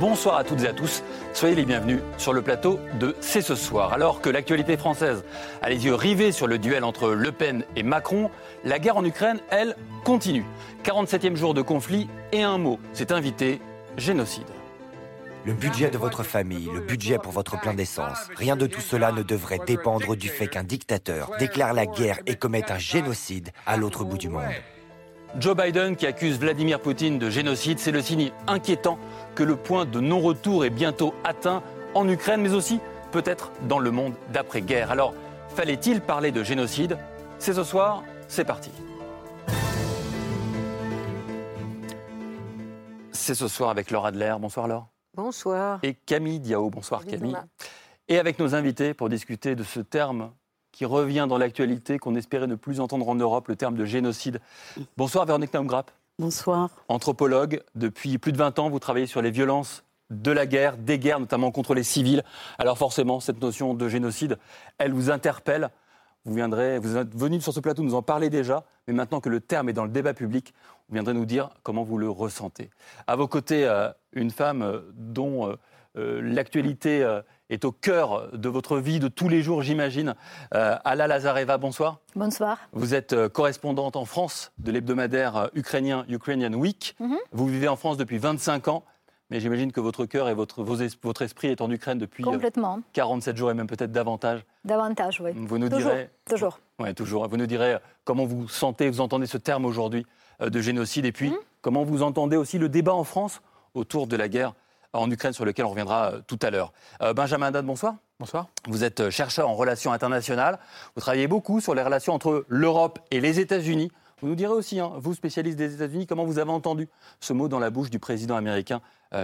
Bonsoir à toutes et à tous. Soyez les bienvenus sur le plateau de C'est ce soir. Alors que l'actualité française a les yeux rivés sur le duel entre Le Pen et Macron, la guerre en Ukraine, elle, continue. 47e jour de conflit et un mot, c'est invité, génocide. Le budget de votre famille, le budget pour votre plein d'essence, rien de tout cela ne devrait dépendre du fait qu'un dictateur déclare la guerre et commette un génocide à l'autre bout du monde. Joe Biden qui accuse Vladimir Poutine de génocide, c'est le signe inquiétant que le point de non-retour est bientôt atteint en Ukraine, mais aussi peut-être dans le monde d'après-guerre. Alors, fallait-il parler de génocide? C'est ce soir, c'est parti. C'est ce soir avec Laura Adler. Bonsoir Laure. Bonsoir. Et Camille Diao. Bonsoir Camille. Et avec nos invités pour discuter de ce terme qui revient dans l'actualité, qu'on espérait ne plus entendre en Europe, le terme de génocide. Bonsoir Véronique Naumgrapp. Bonsoir. Anthropologue, depuis plus de 20 ans, vous travaillez sur les violences de la guerre, des guerres, notamment contre les civils. Alors forcément, cette notion de génocide, elle vous interpelle. Vous viendrez, vous êtes venu sur ce plateau nous en parler déjà, mais maintenant que le terme est dans le débat public, vous viendrez nous dire comment vous le ressentez. À vos côtés, euh, une femme euh, dont euh, l'actualité est au cœur de votre vie de tous les jours, j'imagine. Euh, Ala Lazareva, bonsoir. Bonsoir. Vous êtes euh, correspondante en France de l'hebdomadaire euh, ukrainien Ukrainian Week. Mhm. Vous vivez en France depuis 25 ans. Mais j'imagine que votre cœur et votre, votre esprit est en Ukraine depuis Complètement. 47 jours et même peut-être davantage. Davantage, oui. Vous nous toujours, direz. Toujours. Ouais, toujours. Vous nous direz comment vous sentez, vous entendez ce terme aujourd'hui de génocide et puis mhm. comment vous entendez aussi le débat en France autour de la guerre en Ukraine, sur lequel on reviendra euh, tout à l'heure. Euh, Benjamin Haddad, bonsoir. Bonsoir. Vous êtes euh, chercheur en relations internationales. Vous travaillez beaucoup sur les relations entre l'Europe et les États-Unis. Vous nous direz aussi, hein, vous spécialiste des États-Unis, comment vous avez entendu ce mot dans la bouche du président américain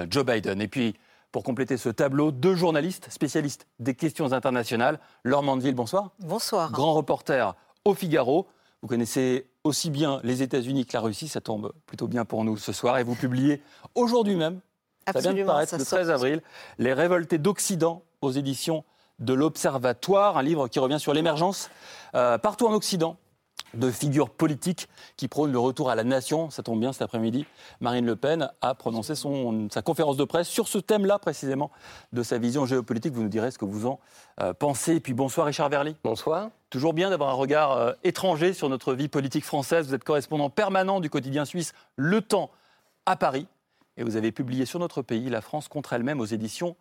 Joe Biden. Et puis, pour compléter ce tableau, deux journalistes spécialistes des questions internationales. Laure Mandeville, bonsoir. Bonsoir. Grand reporter au Figaro. Vous connaissez aussi bien les États-Unis que la Russie, ça tombe plutôt bien pour nous ce soir. Et vous publiez aujourd'hui même ça vient de paraître le 13 avril. Les révoltés d'Occident aux éditions de l'Observatoire, un livre qui revient sur l'émergence euh, partout en Occident de figures politiques qui prônent le retour à la nation. Ça tombe bien cet après-midi. Marine Le Pen a prononcé son, sa conférence de presse sur ce thème-là précisément de sa vision géopolitique. Vous nous direz ce que vous en euh, pensez. Et puis bonsoir Richard Verly. Bonsoir. Toujours bien d'avoir un regard euh, étranger sur notre vie politique française. Vous êtes correspondant permanent du quotidien suisse Le Temps à Paris et vous avez publié sur notre pays La France contre elle-même aux éditions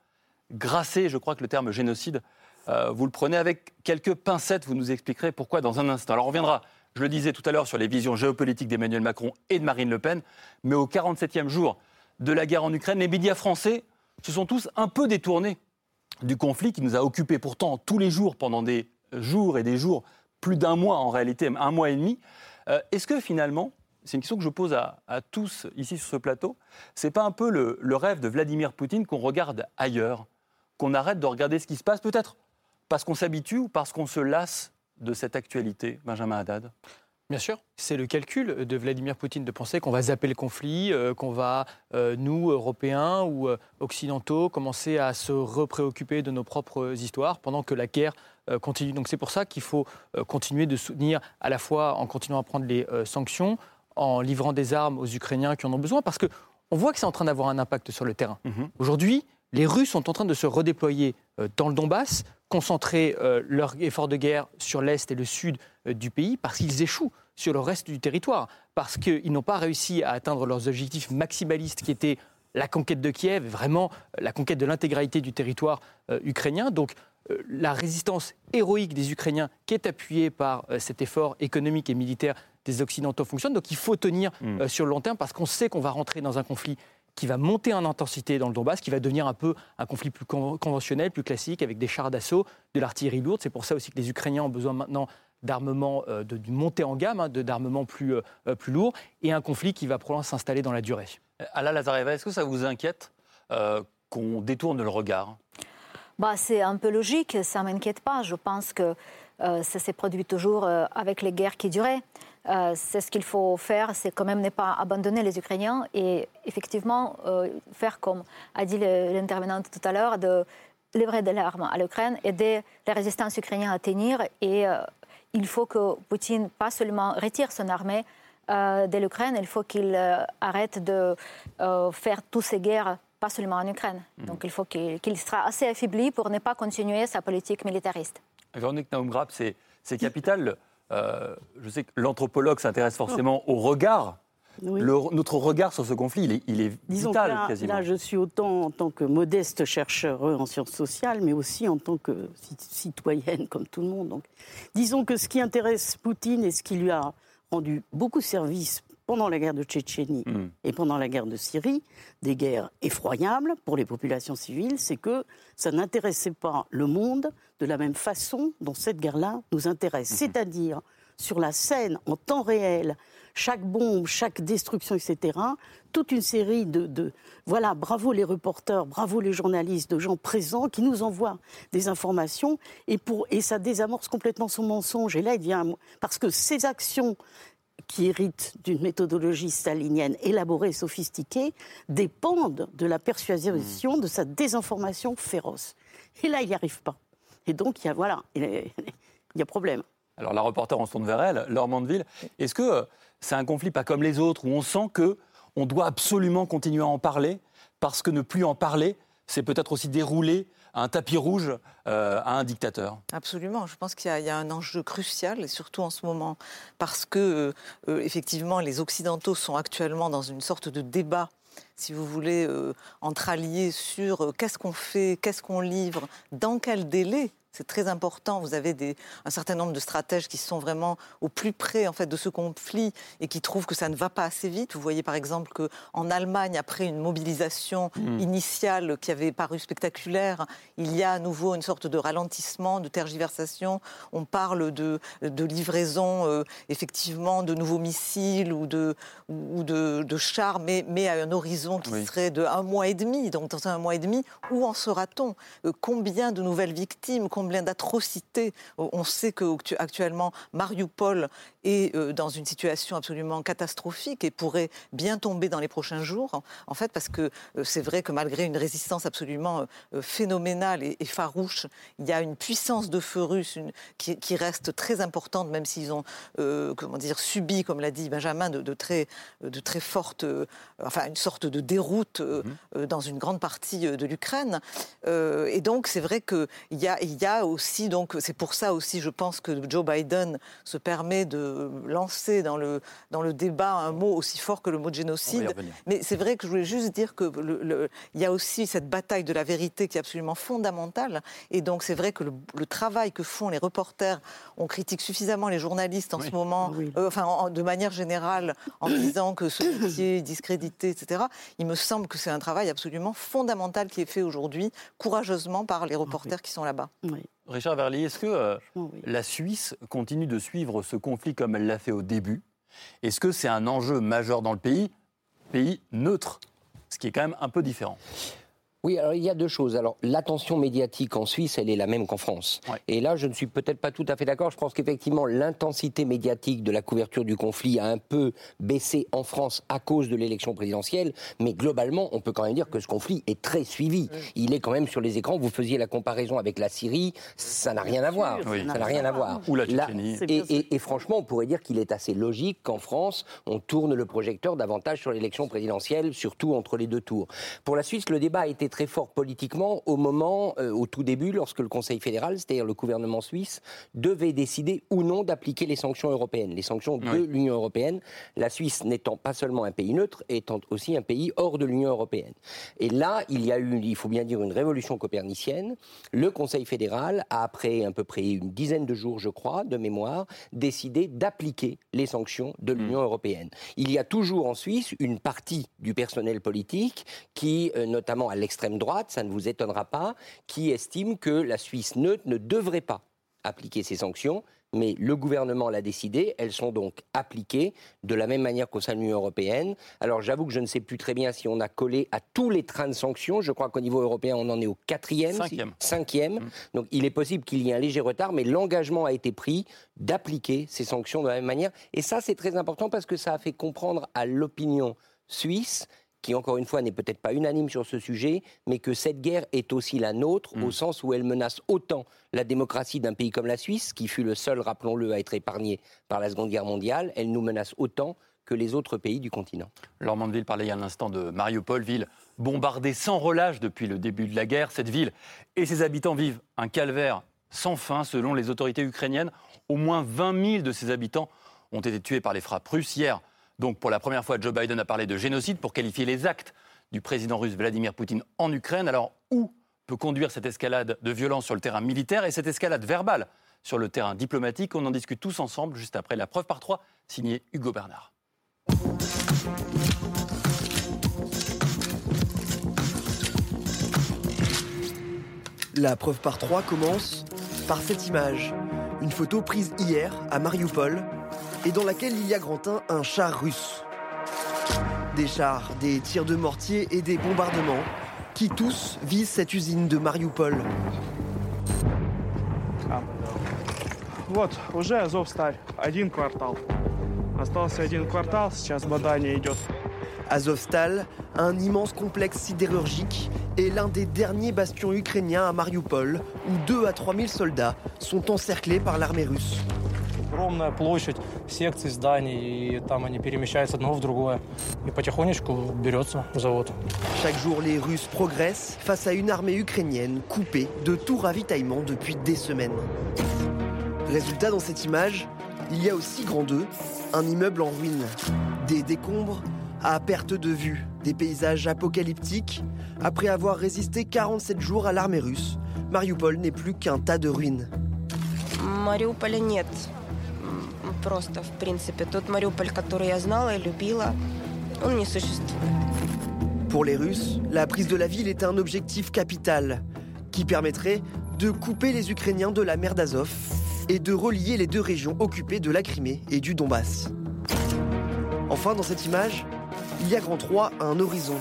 Grasset. Je crois que le terme génocide, euh, vous le prenez avec quelques pincettes. Vous nous expliquerez pourquoi dans un instant. Alors on reviendra, je le disais tout à l'heure, sur les visions géopolitiques d'Emmanuel Macron et de Marine Le Pen. Mais au 47e jour de la guerre en Ukraine, les médias français se sont tous un peu détournés du conflit qui nous a occupés pourtant tous les jours pendant des jours et des jours, plus d'un mois en réalité, un mois et demi. Euh, est-ce que finalement, c'est une question que je pose à, tous ici sur ce plateau. C'est pas un peu le, rêve de Vladimir Poutine qu'on regarde ailleurs, qu'on arrête de regarder ce qui se passe, peut-être parce qu'on s'habitue ou parce qu'on se lasse de cette actualité, Benjamin Haddad? Bien sûr, c'est le calcul de Vladimir Poutine de penser qu'on va zapper le conflit, euh, qu'on va, euh, nous, Européens ou euh, Occidentaux, commencer à se repréoccuper de nos propres histoires pendant que la guerre continue. Donc c'est pour ça qu'il faut continuer de soutenir à la fois en continuant à prendre les sanctions, en livrant des armes aux Ukrainiens qui en ont besoin, parce qu'on voit que c'est en train d'avoir un impact sur le terrain. Mhm. Aujourd'hui, les Russes sont en train de se redéployer euh, dans le Donbass, concentrer euh, leur effort de guerre sur l'Est et le Sud euh, du pays, parce qu'ils échouent sur le reste du territoire, parce qu'ils n'ont pas réussi à atteindre leurs objectifs maximalistes qui étaient la conquête de Kiev, vraiment la conquête de l'intégralité du territoire ukrainien. Donc la résistance héroïque des Ukrainiens, qui est appuyée par cet effort économique et militaire des Occidentaux fonctionne. Donc il faut tenir mm. euh, sur le long terme parce qu'on sait qu'on va rentrer dans un conflit qui va monter en intensité dans le Donbass, qui va devenir un peu un conflit plus conventionnel, plus classique, avec des chars d'assaut, de l'artillerie lourde. C'est pour ça aussi que les Ukrainiens ont besoin maintenant d'armement, euh, de, montée en gamme, hein, d'armement plus, euh, plus lourd, et un conflit qui va probablement s'installer dans la durée. Ala Lazareva, est-ce que ça vous inquiète qu'on détourne le regard? Bah, C'est un peu logique, ça ne m'inquiète pas. Je pense que ça s'est produit toujours avec les guerres qui duraient. C'est ce qu'il faut faire, c'est quand même ne pas abandonner les Ukrainiens et effectivement faire comme a dit l'intervenante tout à l'heure, de livrer de l'armes à l'Ukraine, aider la résistance ukrainienne à tenir. Et euh, il faut que Poutine, pas seulement retire son armée euh, de l'Ukraine, il faut qu'il euh, arrête de faire toutes ces guerres, pas seulement en Ukraine. Mhm. Donc il faut qu'il sera assez affaibli pour ne pas continuer sa politique militariste. Véronique Naumgrab, c'est capital. Je sais que l'anthropologue s'intéresse forcément au regard notre regard sur ce conflit, il est, il est vital là, quasiment. Là, je suis autant en tant que modeste chercheur en sciences sociales, mais aussi en tant que citoyenne, comme tout le monde. Donc, disons que ce qui intéresse Poutine et ce qui lui a rendu beaucoup de services pendant la guerre de Tchétchénie hmm. et pendant la guerre de Syrie, des guerres effroyables pour les populations civiles, c'est que ça n'intéressait pas le monde de la même façon dont cette guerre-là nous intéresse. Hmm. C'est-à-dire sur la scène en temps réel chaque bombe, chaque destruction, etc. Toute une série de, voilà, bravo les reporters, bravo les journalistes, de gens présents qui nous envoient des informations et pour et ça désamorce complètement son mensonge. Et là, il vient parce que ces actions qui héritent d'une méthodologie stalinienne élaborée et sophistiquée dépendent de la persuasion de sa désinformation féroce. Et là, il n'y arrive pas. Et donc, il y a, voilà, il y a problème. Alors, la reporter, on se tourne vers elle, Laure Mandeville. Est-ce que c'est un conflit pas comme les autres, où on sent que on doit absolument continuer à en parler, parce que ne plus en parler, c'est peut-être aussi dérouler un tapis rouge euh, à un dictateur. Absolument. Je pense qu'il y, a un enjeu crucial, et surtout en ce moment, parce que, euh, euh, effectivement, les Occidentaux sont actuellement dans une sorte de débat si vous voulez, entre alliés sur qu'est-ce qu'on fait, qu'est-ce qu'on livre, dans quel délai c'est très important. Vous avez des, un certain nombre de stratèges qui sont vraiment au plus près en fait de ce conflit et qui trouvent que ça ne va pas assez vite. Vous voyez par exemple que en Allemagne, après une mobilisation hmm. initiale qui avait paru spectaculaire, il y a à nouveau une sorte de ralentissement, de tergiversation. On parle de, de livraison euh, effectivement de nouveaux missiles ou de, ou de, chars, mais, mais à un horizon qui serait de un mois et demi. Donc dans un mois et demi, où en sera-t-on? Euh, Combien de nouvelles victimes? Combien d'atrocités. On sait qu'actuellement, Mariupol est euh, dans une situation absolument catastrophique et pourrait bien tomber dans les prochains jours, en fait, parce que euh, c'est vrai que malgré une résistance absolument euh, phénoménale et, farouche, il y a une puissance de feu russe qui, reste très importante, même s'ils ont, comment dire, subi, comme l'a dit Benjamin, de, très, de très fortes, enfin, une sorte de déroute mhm. dans une grande partie de l'Ukraine. et donc, c'est vrai qu'il y a, y a aussi, donc, c'est pour ça aussi, je pense que Joe Biden se permet de lancer dans le, dans le débat un mot aussi fort que le mot de génocide. Mais c'est vrai que je voulais juste dire que le, il y a aussi cette bataille de la vérité qui est absolument fondamentale. Et donc, c'est vrai que le, travail que font les reporters, on critique suffisamment les journalistes en ce moment, euh, enfin, de manière générale, en disant que ce métier est discrédité, etc. Il me semble que c'est un travail absolument fondamental qui est fait aujourd'hui, courageusement, par les reporters qui sont là-bas. Richard Verlier, est-ce que euh, la Suisse continue de suivre ce conflit comme elle l'a fait au début? Est-ce que c'est un enjeu majeur dans le pays? Pays neutre, ce qui est quand même un peu différent. Oui, alors il y a deux choses. Alors l'attention médiatique en Suisse, elle est la même qu'en France. Et là, je ne suis peut-être pas tout à fait d'accord. Je pense qu'effectivement, l'intensité médiatique de la couverture du conflit a un peu baissé en France à cause de l'élection présidentielle. Mais globalement, on peut quand même dire que ce conflit est très suivi. Il est quand même sur les écrans. Vous faisiez la comparaison avec la Syrie, ça n'a rien à voir. Ça n'a rien à voir. Ou la Tchétchénie. Et, et, franchement, on pourrait dire qu'il est assez logique qu'en France, on tourne le projecteur davantage sur l'élection présidentielle, surtout entre les deux tours. Pour la Suisse, le débat a été très fort politiquement au moment, euh, au tout début, lorsque le Conseil fédéral, c'est-à-dire le gouvernement suisse, devait décider ou non d'appliquer les sanctions européennes, les sanctions de l'Union européenne. La Suisse n'étant pas seulement un pays neutre, étant aussi un pays hors de l'Union européenne. Et là, il y a eu, il faut bien dire, une révolution copernicienne. Le Conseil fédéral a, après à peu près une dizaine de jours, je crois, de mémoire, décidé d'appliquer les sanctions de l'Union hmm. européenne. Il y a toujours en Suisse une partie du personnel politique qui, euh, notamment à l'extrême droite, ça ne vous étonnera pas, qui estime que la Suisse neutre ne devrait pas appliquer ces sanctions, mais le gouvernement l'a décidé, elles sont donc appliquées de la même manière qu'au sein de l'Union européenne. Alors j'avoue que je ne sais plus très bien si on a collé à tous les trains de sanctions, je crois qu'au niveau européen on en est au quatrième, Cinquième. cinquième. Mm. donc il est possible qu'il y ait un léger retard, mais l'engagement a été pris d'appliquer ces sanctions de la même manière, et ça c'est très important parce que ça a fait comprendre à l'opinion suisse qui encore une fois n'est peut-être pas unanime sur ce sujet, mais que cette guerre est aussi la nôtre, Mm. au sens où elle menace autant la démocratie d'un pays comme la Suisse, qui fut le seul, rappelons-le, à être épargné par la Seconde Guerre mondiale, elle nous menace autant que les autres pays du continent. Laure Mandeville parlait il y a un instant de Mariupol, ville bombardée sans relâche depuis le début de la guerre. Cette ville et ses habitants vivent un calvaire sans fin selon les autorités ukrainiennes. Au moins 20 000 de ses habitants ont été tués par les frappes russes hier. Donc pour la première fois, Joe Biden a parlé de génocide pour qualifier les actes du président russe Vladimir Poutine en Ukraine. Alors où peut conduire cette escalade de violence sur le terrain militaire et cette escalade verbale sur le terrain diplomatique? On en discute tous ensemble juste après la preuve par trois, signé Hugo Bernard. La preuve par trois commence par cette image. Une photo prise hier à Mariupol et dans laquelle il y a Grantin un char russe. Des chars, des tirs de mortier et des bombardements qui tous visent cette usine de Mariupol. Azovstal, un immense complexe sidérurgique, est l'un des derniers bastions ukrainiens à Mariupol, où 2 à 3 000 soldats sont encerclés par l'armée russe. Огромная площадь секций, зданий, и там они перемещаются одного в другое. И потихонечку берется завод. Chaque jour, les Russes progressent face à une armée ukrainienne coupée de tout ravitaillement depuis des semaines. Résultat, dans cette image, il y a aussi grand 2, un immeuble en ruine, des décombres à perte de vue, des paysages apocalyptiques. Après avoir résisté 47 jours à l'armée russe, Mariupol n'est plus qu'un tas de ruines. Мариуполя нет. М, Просто, в принципе. Тот Мариуполь, который я знала и любила, он не существует. Pour les Russes, la prise de la ville est un objectif capital qui permettrait de couper les Ukrainiens de la mer d'Azov et de relier les deux régions occupées de la Crimée et du Donbass. Enfin, dans cette image, il y a grand 3 un horizon.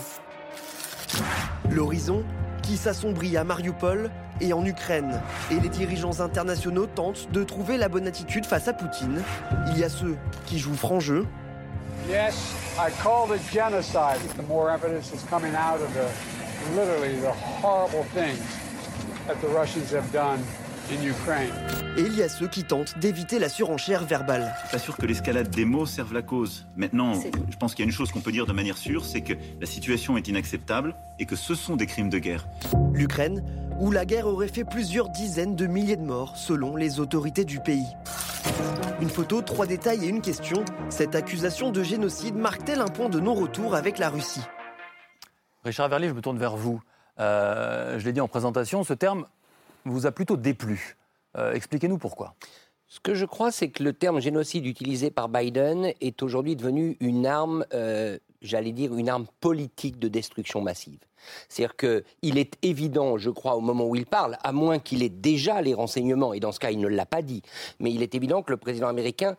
L'horizon qui s'assombrit à Mariupol et en Ukraine. Et les dirigeants internationaux tentent de trouver la bonne attitude face à Poutine. Il y a ceux qui jouent franc jeu Yes, I called it genocide. The more evidence is coming out of the, literally, the horrible things that the Russians have done. Et il y a ceux qui tentent d'éviter la surenchère verbale. pas sûr que l'escalade des mots serve la cause. Maintenant, je pense qu'il y a une chose qu'on peut dire de manière sûre, c'est que la situation est inacceptable et que ce sont des crimes de guerre. L'Ukraine, où la guerre aurait fait plusieurs dizaines de milliers de morts selon les autorités du pays. Une photo, trois détails et une question. Cette accusation de génocide marque-t-elle un point de non-retour avec la Russie? Richard Verlier, je me tourne vers vous. Euh, je l'ai dit en présentation, ce terme vous a plutôt déplu. Euh, Expliquez-nous pourquoi. Ce que je crois, c'est que le terme génocide utilisé par Biden est aujourd'hui devenu une arme, euh, j'allais dire, une arme politique de destruction massive. C'est-à-dire qu'il est évident, je crois, au moment où il parle, à moins qu'il ait déjà les renseignements, et dans ce cas, il ne l'a pas dit, mais il est évident que le président américain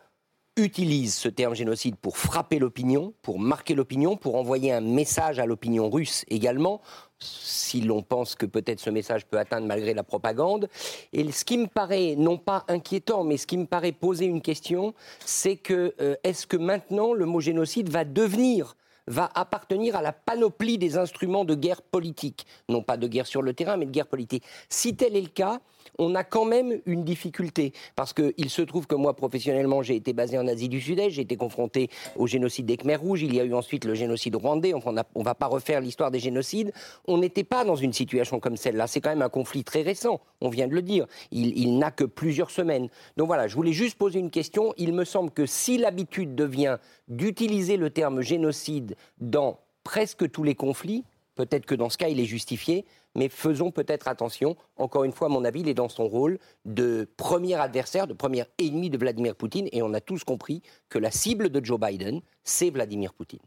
utilise ce terme génocide pour frapper l'opinion, pour marquer l'opinion, pour envoyer un message à l'opinion russe également, si l'on pense que peut-être ce message peut atteindre malgré la propagande. Et ce qui me paraît, non pas inquiétant, mais ce qui me paraît poser une question, c'est que euh, est-ce que maintenant le mot génocide va devenir va appartenir à la panoplie des instruments de guerre politique, non pas de guerre sur le terrain, mais de guerre politique. Si tel est le cas, on a quand même une difficulté. Parce qu'il se trouve que moi, professionnellement, j'ai été basé en Asie du Sud-Est, j'ai été confronté au génocide des Khmers rouges, il y a eu ensuite le génocide rwandais, on ne va pas refaire l'histoire des génocides. On n'était pas dans une situation comme celle-là. C'est quand même un conflit très récent, on vient de le dire. Il, il n'a que plusieurs semaines. Donc voilà, je voulais juste poser une question. Il me semble que si l'habitude devient d'utiliser le terme génocide dans presque tous les conflits, peut-être que dans ce cas, il est justifié, mais faisons peut-être attention. Encore une fois, à mon avis, il est dans son rôle de premier adversaire, de premier ennemi de Vladimir Poutine, et on a tous compris que la cible de Joe Biden, c'est Vladimir Poutine.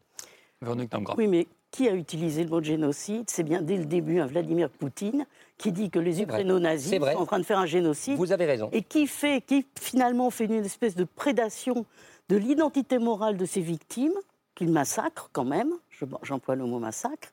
Oui, mais qui a utilisé le mot génocide? C'est bien dès le début un Vladimir Poutine qui dit que les Ukraino-nazis sont en train de faire un génocide. Vous avez raison. Et qui fait, qui finalement fait une espèce de prédation de l'identité morale de ces victimes, qu'il massacre quand même, j'emploie le mot massacre,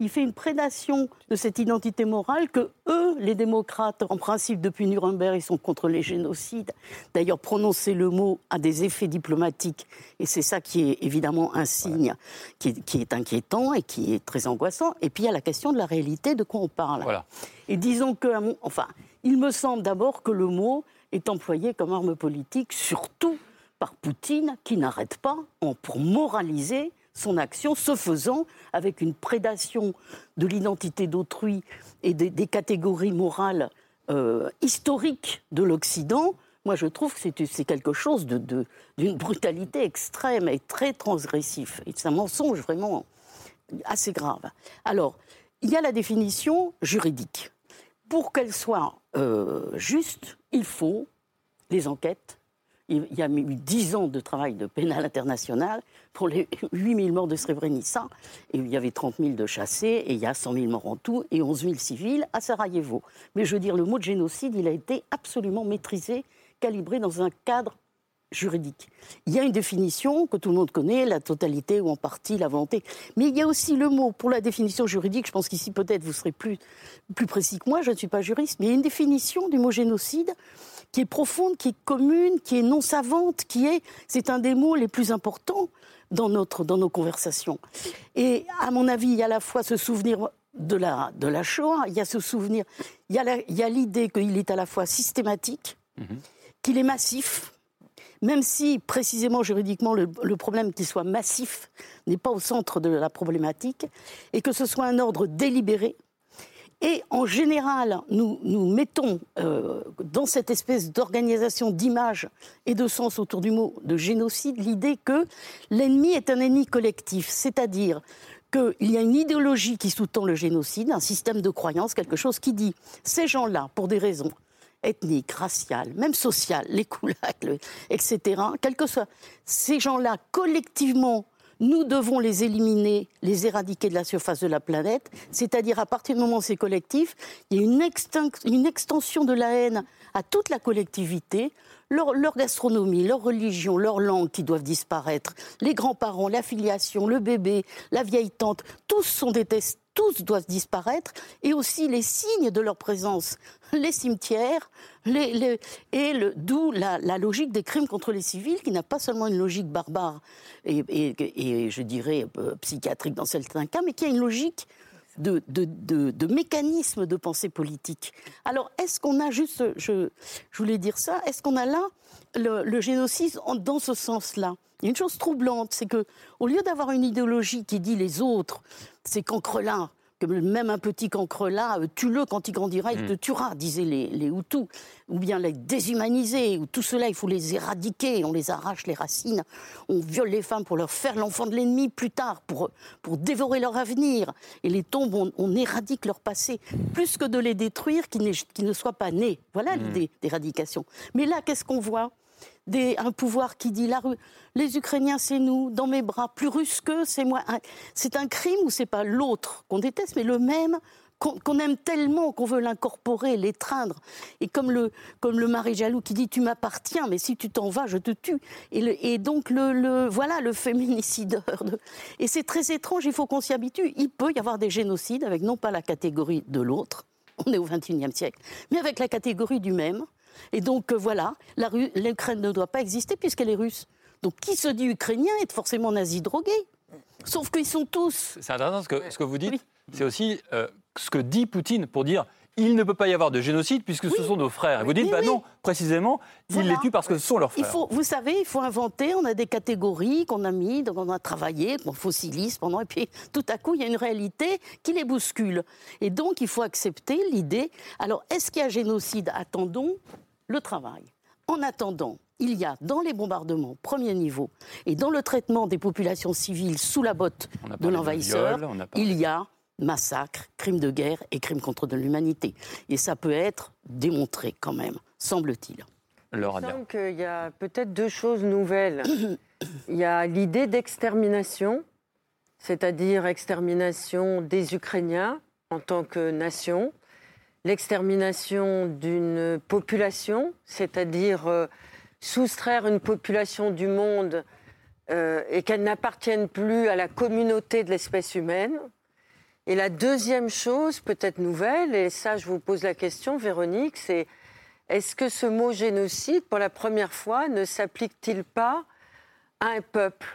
il fait une prédation de cette identité morale que eux, les démocrates, en principe depuis Nuremberg, ils sont contre les génocides. D'ailleurs, prononcer le mot a des effets diplomatiques, et c'est ça qui est évidemment un signe qui, est, inquiétant et qui est très angoissant. Et puis il y a la question de la réalité, de quoi on parle. Voilà. Et disons que, enfin, il me semble d'abord que le mot est employé comme arme politique, surtout par Poutine, qui n'arrête pas pour moraliser son action, ce faisant avec une prédation de l'identité d'autrui et des, catégories morales euh, historiques de l'Occident, moi je trouve que c'est quelque chose d'une brutalité extrême et très transgressif. C'est un mensonge vraiment assez grave. Alors, il y a la définition juridique. Pour qu'elle soit euh, juste, il faut les enquêtes, il y a eu 10 ans de travail de pénal international pour les 8000 morts de Srebrenica. Et il y avait 30 000 de chassés, et il y a 100 000 morts en tout, et 11 000 civils à Sarajevo. Mais je veux dire, le mot de génocide, il a été absolument maîtrisé, calibré dans un cadre juridique. Il y a une définition que tout le monde connaît, la totalité ou en partie, la volonté. Mais il y a aussi le mot pour la définition juridique. Je pense qu'ici, peut-être, vous serez plus, plus précis que moi. Je ne suis pas juriste, mais il y a une définition du mot génocide qui est profonde, qui est commune, qui est non savante, qui est, c'est un des mots les plus importants dans, notre, dans nos conversations. Et à mon avis, il y a à la fois ce souvenir de la, de la Shoah, il y a ce souvenir, il y a l'idée qu'il est à la fois systématique, mhm. qu'il est massif, même si précisément juridiquement le, le problème qu'il soit massif n'est pas au centre de la problématique, et que ce soit un ordre délibéré, et en général, nous, mettons euh, dans cette espèce d'organisation d'image et de sens autour du mot de génocide l'idée que l'ennemi est un ennemi collectif, c'est-à-dire qu'il y a une idéologie qui sous-tend le génocide, un système de croyance, quelque chose qui dit ces gens-là, pour des raisons ethniques, raciales, même sociales, les coulacs, etc., quels que soient ces gens-là collectivement nous devons les éliminer, les éradiquer de la surface de la planète. C'est-à-dire, à partir du moment où c'est collectif, il y a une, une extension de la haine à toute la collectivité. Leur, gastronomie, leur religion, leur langue qui doivent disparaître, les grands-parents, la filiation, le bébé, la vieille tante, tous sont détestés tous doivent disparaître, et aussi les signes de leur présence, les cimetières, et d'où la, logique des crimes contre les civils, qui n'a pas seulement une logique barbare et, et, je dirais euh, psychiatrique dans certains cas, mais qui a une logique de, de, de, mécanisme de pensée politique. Alors, est-ce qu'on a juste, je, je, voulais dire ça, est-ce qu'on a là le, génocide dans ce sens-là? Il y a une chose troublante, c'est que au lieu d'avoir une idéologie qui dit les autres, c'est cancrelin, que même un petit cancrelat, euh, tue-le quand il grandira, il te mm. tuera, disaient les, les Hutus. Ou bien les déshumaniser, ou tout cela, il faut les éradiquer, on les arrache les racines, on viole les femmes pour leur faire l'enfant de l'ennemi plus tard, pour, pour dévorer leur avenir. Et les tombes, on, éradique leur passé, plus que de les détruire, qui, ne soient pas nés. Voilà mm. l'idée d'éradication. Mais là, qu'est-ce qu'on voit? Un pouvoir qui dit la les Ukrainiens c'est nous, dans mes bras, plus russe que c'est moi. C'est un crime ou c'est pas l'autre qu'on déteste, mais le même qu'on aime tellement qu'on veut l'incorporer, l'étreindre. Et comme le, comme le mari jaloux qui dit tu m'appartiens, mais si tu t'en vas, je te tue. Et, donc le, voilà le féminicideur. Et c'est très étrange, il faut qu'on s'y habitue. Il peut y avoir des génocides avec non pas la catégorie de l'autre, on est au XXIe siècle, mais avec la catégorie du même. Et donc euh, voilà, l'Ukraine ne doit pas exister puisqu'elle est russe. Donc qui se dit ukrainien est forcément nazi drogué. Sauf qu'ils sont tous. C'est intéressant ce que, ce que vous dites. C'est aussi euh, ce que dit Poutine pour dire il ne peut pas y avoir de génocide puisque ce sont nos frères. Et vous dites, bah non, précisément, il les tue parce que ce sont leurs frères. Il faut, vous savez, il faut inventer, on a des catégories qu'on a mis, donc on a travaillé, qu'on fossilise pendant, et puis tout à coup, il y a une réalité qui les bouscule. Et donc, il faut accepter l'idée. Alors, est-ce qu'il y a génocide? Attendons le travail. En attendant, il y a dans les bombardements premier niveau et dans le traitement des populations civiles sous la botte de l'envahisseur, il y a massacre, crimes de guerre et crimes contre l'humanité. Et ça peut être démontré quand même, semble-t-il. Alors, Il qu'il y a peut-être deux choses nouvelles. il y a l'idée d'extermination, c'est-à-dire extermination des Ukrainiens en tant que nation, l'extermination d'une population, c'est-à-dire euh, soustraire une population du monde euh, et qu'elle n'appartienne plus à la communauté de l'espèce humaine. Et la deuxième chose, peut-être nouvelle, et ça je vous pose la question, Véronique, c'est est-ce que ce mot génocide, pour la première fois, ne s'applique-t-il pas à un peuple?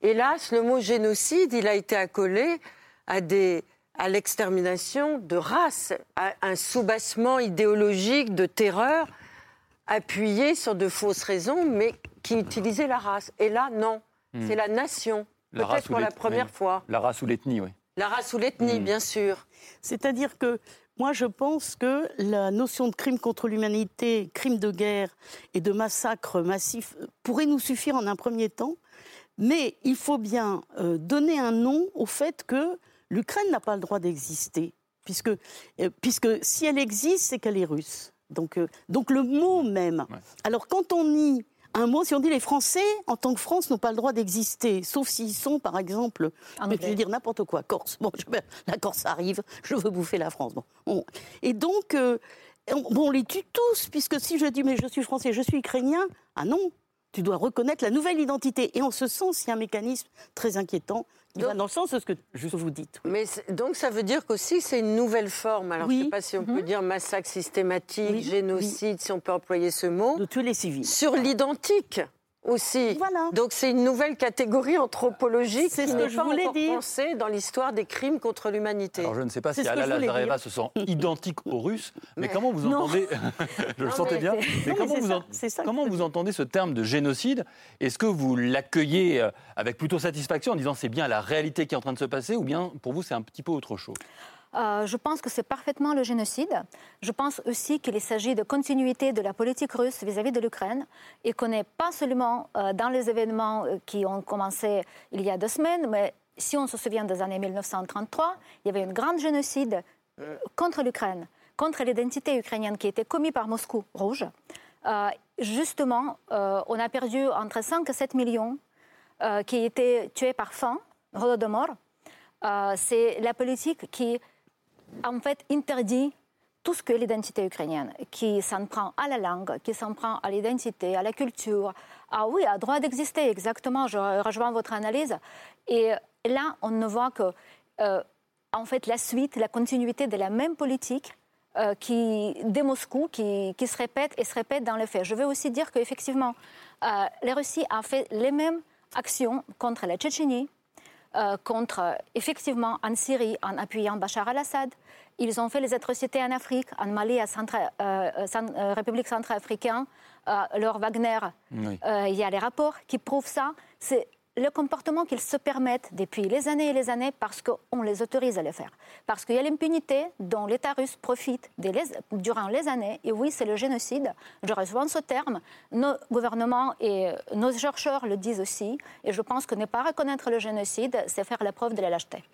Hélas, le mot génocide, il a été accolé à, des, à l'extermination de races, à un soubassement idéologique de terreur appuyé sur de fausses raisons, mais qui utilisait la race. Et là, non. Hmm. C'est la nation. Peut-être pour la première fois. La race ou l'ethnie, oui. La race ou l'ethnie, hmm. bien sûr. C'est-à-dire que moi, je pense que la notion de crime contre l'humanité, crime de guerre et de massacre massif pourrait nous suffire en un premier temps. Mais il faut bien euh, donner un nom au fait que l'Ukraine n'a pas le droit d'exister. Puisque, euh, puisque si elle existe, c'est qu'elle est russe. Donc, euh, donc le mot même. Alors quand on nie un mot, si on dit les Français, en tant que France, n'ont pas le droit d'exister, sauf s'ils sont, par exemple, je vais dire n'importe quoi, Corse. Bon, la Corse arrive, je veux bouffer la France. Bon. Et donc, euh, on, les tue tous, puisque si je dis, mais je suis français, je suis ukrainien, ah non, tu dois reconnaître la nouvelle identité. Et en ce sens, il y a un mécanisme très inquiétant il va dans le sens de ce que vous dites. Mais donc ça veut dire qu'aussi c'est une nouvelle forme. Alors je ne sais pas si on peut mhm. dire massacre systématique, génocide, si on peut employer ce mot. De tuer les civils. Sur l'identique aussi. Voilà. Donc c'est une nouvelle catégorie anthropologique c'est ce que je voulais dire. dans l'histoire des crimes contre l'humanité. Alors je ne sais pas si Ala Lazareva se sent identique aux Russes, mais, comment vous entendez Je le sentais bien. Mais comment, vous, comment vous entendez ce terme de génocide? Est-ce que vous l'accueillez euh, avec plutôt satisfaction en disant c'est bien la réalité qui est en train de se passer, ou bien pour vous c'est un petit peu autre chose? Euh, je pense que c'est parfaitement le génocide. Je pense aussi qu'il s'agit de continuité de la politique russe vis-à-vis de l'Ukraine et qu'on n'est pas seulement euh, dans les événements euh, qui ont commencé il y a deux semaines, mais si on se souvient des années 1933, il y avait un grand génocide contre l'Ukraine, contre l'identité ukrainienne qui était commis par Moscou rouge. justement, on a perdu entre 5 et 7 millions qui étaient tués par faim, Holodomor. c'est la politique qui en fait interdit tout ce que l'identité ukrainienne, qui s'en prend à la langue, qui s'en prend à l'identité, à la culture. Ah oui, à droit d'exister, exactement, je rejoins votre analyse. Et là, on ne voit que, euh, en fait, la suite, la continuité de la même politique euh, qui, de Moscou qui, se répète et se répète dans les faits. Je veux aussi dire qu'effectivement, euh, la Russie a fait les mêmes actions contre la Tchétchénie, euh, contre, effectivement, en Syrie, en appuyant Bachar al-Assad. Ils ont fait les atrocités en Afrique, en Mali, en euh, euh, République centrafricaine, leur Wagner. il y a les rapports qui prouvent ça. C'est le comportement qu'ils se permettent depuis les années et les années parce qu'on les autorise à le faire. Parce qu'il y a l'impunité dont l'État russe profite durant les années. Et oui, c'est le génocide. Je reçois ce terme. Nos gouvernements et nos chercheurs le disent aussi. Et je pense que ne pas reconnaître le génocide, c'est faire la preuve de la lâcheté.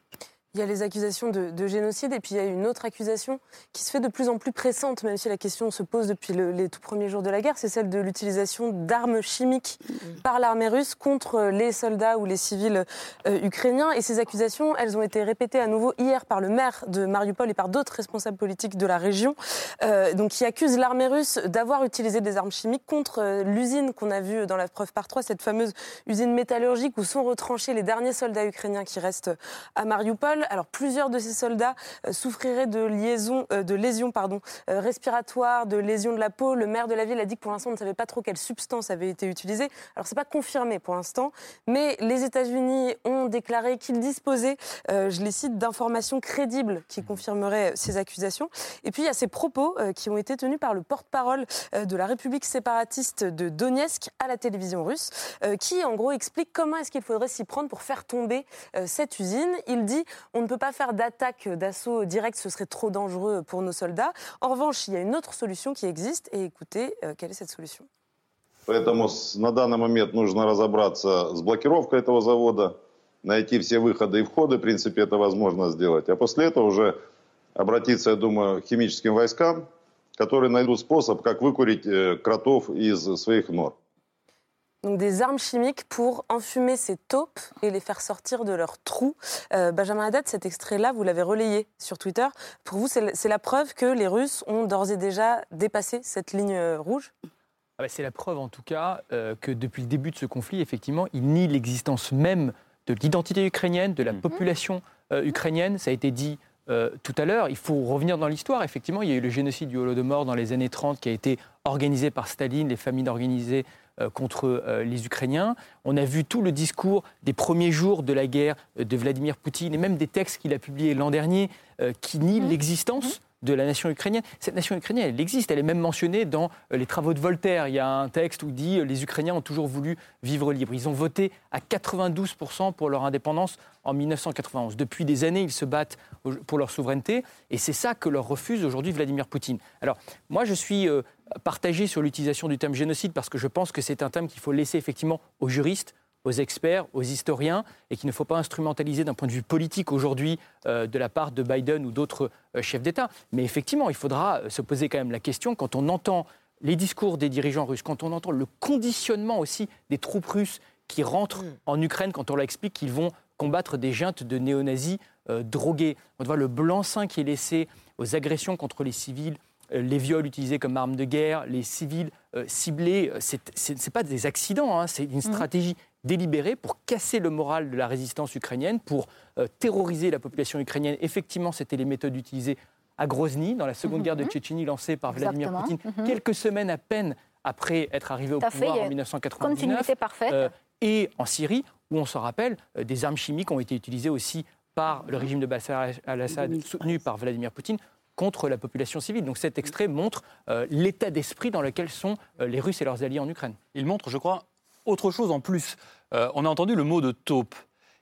Il y a les accusations de, génocide et puis il y a une autre accusation qui se fait de plus en plus pressante, même si la question se pose depuis les tout premiers jours de la guerre, c'est celle de l'utilisation d'armes chimiques par l'armée russe contre les soldats ou les civils euh, ukrainiens. Et ces accusations, elles ont été répétées à nouveau hier par le maire de Mariupol et par d'autres responsables politiques de la région, euh, donc qui accusent l'armée russe d'avoir utilisé des armes chimiques contre euh, l'usine qu'on a vue dans la preuve par trois, cette fameuse usine métallurgique où sont retranchés les derniers soldats ukrainiens qui restent à Mariupol. Alors plusieurs de ces soldats euh, souffriraient de, euh, lésions euh, respiratoires, de lésions de la peau. Le maire de la ville a dit que pour l'instant on ne savait pas trop quelle substance avait été utilisée. Alors c'est pas confirmé pour l'instant, mais les États-Unis ont déclaré qu'ils disposaient, je les cite, d'informations crédibles qui confirmeraient ces accusations. Et puis il y a ces propos qui ont été tenus par le porte-parole de la République séparatiste de Donetsk à la télévision russe, qui en gros explique comment est-ce qu'il faudrait s'y prendre pour faire tomber cette usine. Il dit on ne peut pas faire d'attaque, d'assaut direct, ce serait trop dangereux pour nos soldats. En revanche, il y a une autre solution qui existe, et écoutez, euh, quelle est cette solution Поэтому на данный момент нужно разобраться с блокировкой этого завода, найти все выходы и входы, в принципе, это возможно сделать. А после этого уже обратиться, я думаю, к химическим войскам, которые найдут способ, как выкурить э, кротов из своих нор. Donc des armes chimiques pour enfumer ces taupes et les faire sortir de leurs trous. Euh, Benjamin Haddad, cet extrait-là, vous l'avez relayé sur Twitter. Pour vous, c'est la preuve que les Russes ont d'ores et déjà dépassé cette ligne euh, rouge? Ah bah, C'est la preuve, en tout cas, euh, que depuis le début de ce conflit, effectivement, ils nient l'existence même de l'identité ukrainienne, de la mhm. population ukrainienne. Ça a été dit tout à l'heure, il faut revenir dans l'histoire. Effectivement, il y a eu le génocide du Holodomor dans les années 30 qui a été organisé par Staline, les familles organisées contre euh, les Ukrainiens. On a vu tout le discours des premiers jours de la guerre euh, de Vladimir Poutine et même des textes qu'il a publiés l'an dernier qui nient mmh. l'existence mmh. De la nation ukrainienne. Cette nation ukrainienne, elle existe, elle est même mentionnée dans les travaux de Voltaire. Il y a un texte où dit les Ukrainiens ont toujours voulu vivre libre. Ils ont voté à 92% pour leur indépendance en 1991. Depuis des années, ils se battent pour leur souveraineté et c'est ça que leur refuse aujourd'hui Vladimir Poutine. Alors, moi, je suis partagé sur l'utilisation du terme génocide parce que je pense que c'est un terme qu'il faut laisser effectivement aux juristes, aux experts, aux historiens, et qu'il ne faut pas instrumentaliser d'un point de vue politique aujourd'hui euh, de la part de Biden ou d'autres euh, chefs d'État. Mais effectivement, il faudra euh, se poser quand même la question, quand on entend les discours des dirigeants russes, quand on entend le conditionnement aussi des troupes russes qui rentrent mm. en Ukraine, quand on leur explique qu'ils vont combattre des juntes de néo-nazis drogués. On voit le blanc-seing qui est laissé aux agressions contre les civils euh, les viols utilisés comme armes de guerre, les civils euh, ciblés, euh, ce n'est pas des accidents, hein, c'est une mhm. stratégie délibérée pour casser le moral de la résistance ukrainienne, pour terroriser la population ukrainienne. Effectivement, c'était les méthodes utilisées à Grozny, dans la seconde guerre de mhm. Tchétchénie lancée par Vladimir Poutine, mhm. quelques semaines à peine après être arrivé au pouvoir en 1999. parfaite. et en Syrie, où on se rappelle, des armes chimiques ont été utilisées aussi par le régime de Bachar al-Assad, soutenu par Vladimir Poutine, contre la population civile. Donc cet extrait montre euh, l'état d'esprit dans lequel sont euh, les Russes et leurs alliés en Ukraine. Il montre, je crois, autre chose en plus. Euh, on a entendu le mot de taupe.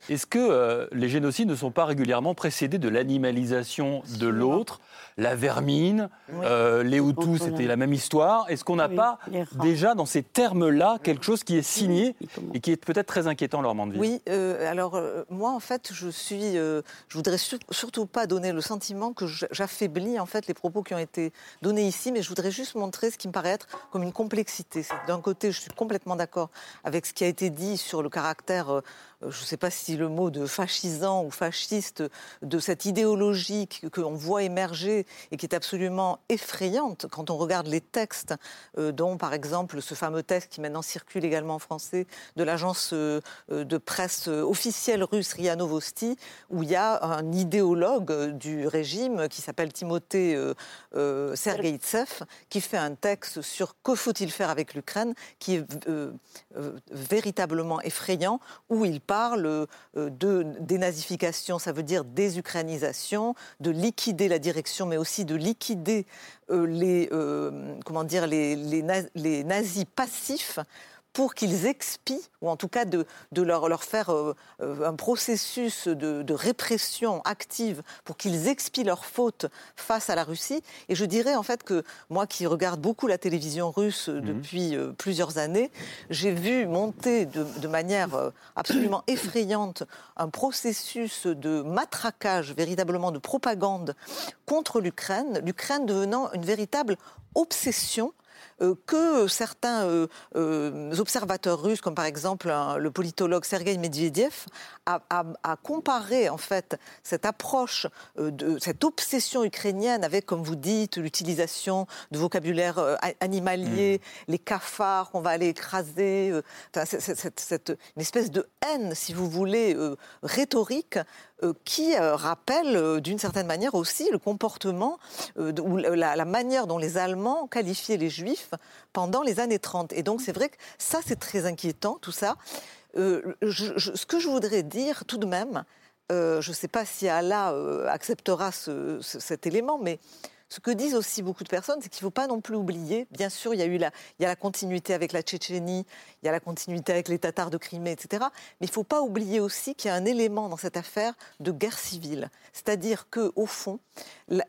Est-ce que les génocides ne sont pas régulièrement précédés de l'animalisation de l'autre La vermine, les Hutus, c'était la même histoire. Est-ce qu'on n'a pas déjà dans ces termes-là quelque chose qui est signé et qui est peut-être très inquiétant, leur de vie Oui, alors moi en fait, je suis, je voudrais surtout pas donner le sentiment que j'affaiblis en fait les propos qui ont été donnés ici, mais je voudrais juste montrer ce qui me paraît être comme une complexité. D'un côté, je suis complètement d'accord avec ce qui a été dit sur le caractère je ne sais pas si le mot de fascisant ou fasciste, de cette idéologie qu'on voit émerger et qui est absolument effrayante quand on regarde les textes, dont par exemple ce fameux texte qui maintenant circule également en français de l'agence de presse officielle russe RIA Novosti, où il y a un idéologue du régime qui s'appelle Timothée euh, euh, Sergeïtsev, qui fait un texte sur que faut-il faire avec l'Ukraine, qui est euh, véritablement effrayant, où il parle de dénazification, ça veut dire désukranisation, de liquider la direction, mais aussi de liquider les, comment dire, les nazis passifs pour qu'ils expient, ou en tout cas de, leur, leur, faire euh, euh, un processus de, répression active pour qu'ils expient leurs fautes face à la Russie. Et je dirais en fait que moi qui regarde beaucoup la télévision russe mhm. depuis euh, plusieurs années, j'ai vu monter de, manière absolument effrayante un processus de matraquage, véritablement de propagande contre l'Ukraine, l'Ukraine devenant une véritable obsession euh, que certains euh, euh, observateurs russes, comme par exemple le politologue Sergei Medvedev, a, comparé en fait cette approche de cette obsession ukrainienne avec, comme vous dites, l'utilisation de vocabulaire animalier, mm. les cafards qu'on va aller écraser, cette, une espèce de haine, si vous voulez, rhétorique euh, qui euh, rappelle euh, d'une certaine manière aussi le comportement ou la, manière dont les Allemands qualifiaient les Juifs pendant les années 30. Et donc c'est vrai que ça c'est très inquiétant, tout ça. ce que je voudrais dire tout de même, je ne sais pas si Allah acceptera cet élément, mais ce que disent aussi beaucoup de personnes, c'est qu'il ne faut pas non plus oublier, bien sûr, il y a eu la, il y a la continuité avec la Tchétchénie, il y a la continuité avec les Tatars de Crimée, etc. Mais il ne faut pas oublier aussi qu'il y a un élément dans cette affaire de guerre civile. C'est-à-dire qu'au fond, il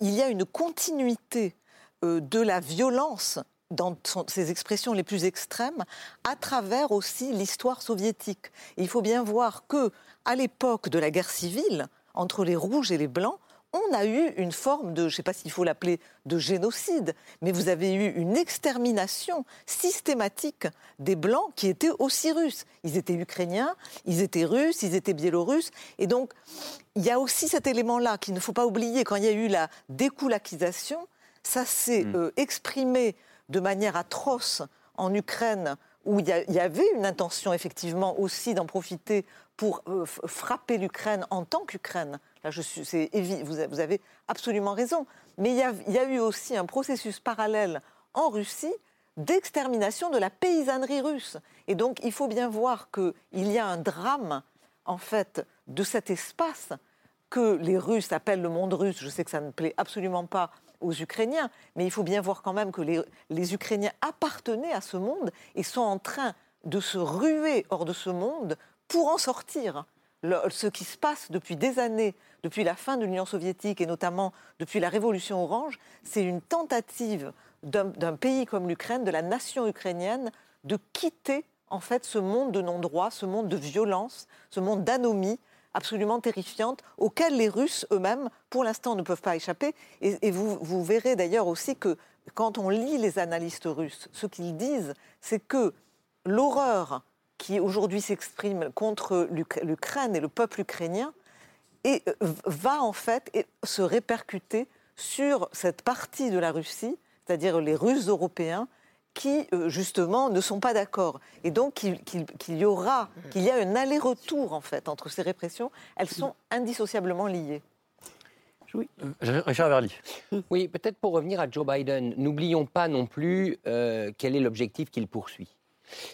y a une continuité euh, de la violence dans ses expressions les plus extrêmes, à travers aussi l'histoire soviétique. il faut bien voir que, à l'époque de la guerre civile, entre les rouges et les blancs, on a eu une forme de, je ne sais pas s'il faut l'appeler de génocide, mais vous avez eu une extermination systématique des Blancs qui étaient aussi russes. Ils étaient ukrainiens, ils étaient russes, ils étaient biélorusses. Et donc, il y a aussi cet élément-là qu'il ne faut pas oublier. Quand il y a eu la découlakisation, ça s'est Hmm. euh, exprimé de manière atroce en Ukraine, où il y, avait une intention effectivement aussi d'en profiter pour euh, frapper l'Ukraine en tant qu'Ukraine. Vous, avez absolument raison. Mais il y, a, eu aussi un processus parallèle en Russie d'extermination de la paysannerie russe. Et donc, il faut bien voir qu'il y a un drame, en fait, de cet espace que les Russes appellent le monde russe. Je sais que ça ne plaît absolument pas aux Ukrainiens, mais il faut bien voir quand même que les Ukrainiens appartenaient à ce monde et sont en train de se ruer hors de ce monde pour en sortir. Ce qui se passe depuis des années, depuis la fin de l'Union soviétique et notamment depuis la Révolution orange, c'est une tentative d'un pays comme l'Ukraine, de la nation ukrainienne, de quitter en fait ce monde de non-droit, ce monde de violence, ce monde d'anomie absolument terrifiante auquel les Russes eux-mêmes, pour l'instant, ne peuvent pas échapper. Et, et vous, vous verrez d'ailleurs aussi que quand on lit les analystes russes, ce qu'ils disent, c'est que l'horreur qui aujourd'hui s'exprime contre l'Uk- l'Ukraine et le peuple ukrainien et, euh, va en fait se répercuter sur cette partie de la Russie, c'est-à-dire les Russes européens, qui euh, justement ne sont pas d'accord. Et donc qu'il y aura, qu'il y a un aller-retour en fait entre ces répressions. Elles sont indissociablement liées. Richard Verly. Oui, peut-être pour revenir à Joe Biden, n'oublions pas non plus euh, quel est l'objectif qu'il poursuit.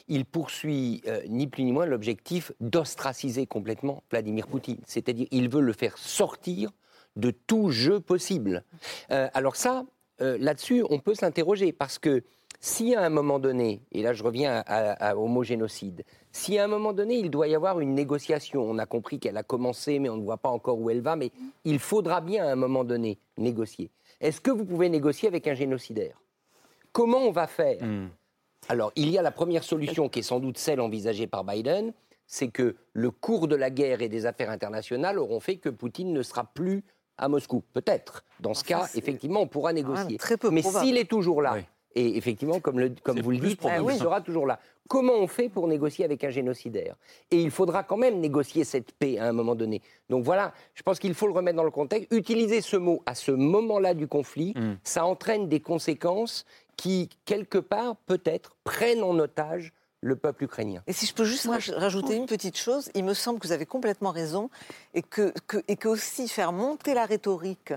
Il poursuit euh, ni plus ni moins l'objectif d'ostraciser complètement Vladimir Poutine. C'est-à-dire, il veut le faire sortir de tout jeu possible. Euh, alors ça, euh, là-dessus, on peut s'interroger parce que si à un moment donné, et là je reviens à- à- au mot génocide, si à un moment donné il doit y avoir une négociation, on a compris qu'elle a commencé, mais on ne voit pas encore où elle va, mais il faudra bien à un moment donné négocier. Est-ce que vous pouvez négocier avec un génocidaire? Comment on va faire? Alors, il y a la première solution qui est sans doute celle envisagée par Biden, c'est que le cours de la guerre et des affaires internationales auront fait que Poutine ne sera plus à Moscou. Peut-être. Dans ce cas, effectivement, on pourra négocier. très peu Mais s'il est toujours là, et effectivement, comme, le- comme vous le dites, probable. il oui. sera toujours là. Comment on fait pour négocier avec un génocidaire? Et il faudra quand même négocier cette paix à un moment donné. Donc voilà, je pense qu'il faut le remettre dans le contexte. Utiliser ce mot à ce moment-là du conflit, ça entraîne des conséquences qui, quelque part, peut-être, prennent en otage le peuple ukrainien. Et si je peux juste raj- rajouter une petite chose, il me semble que vous avez complètement raison et que, que- et que aussi faire monter la rhétorique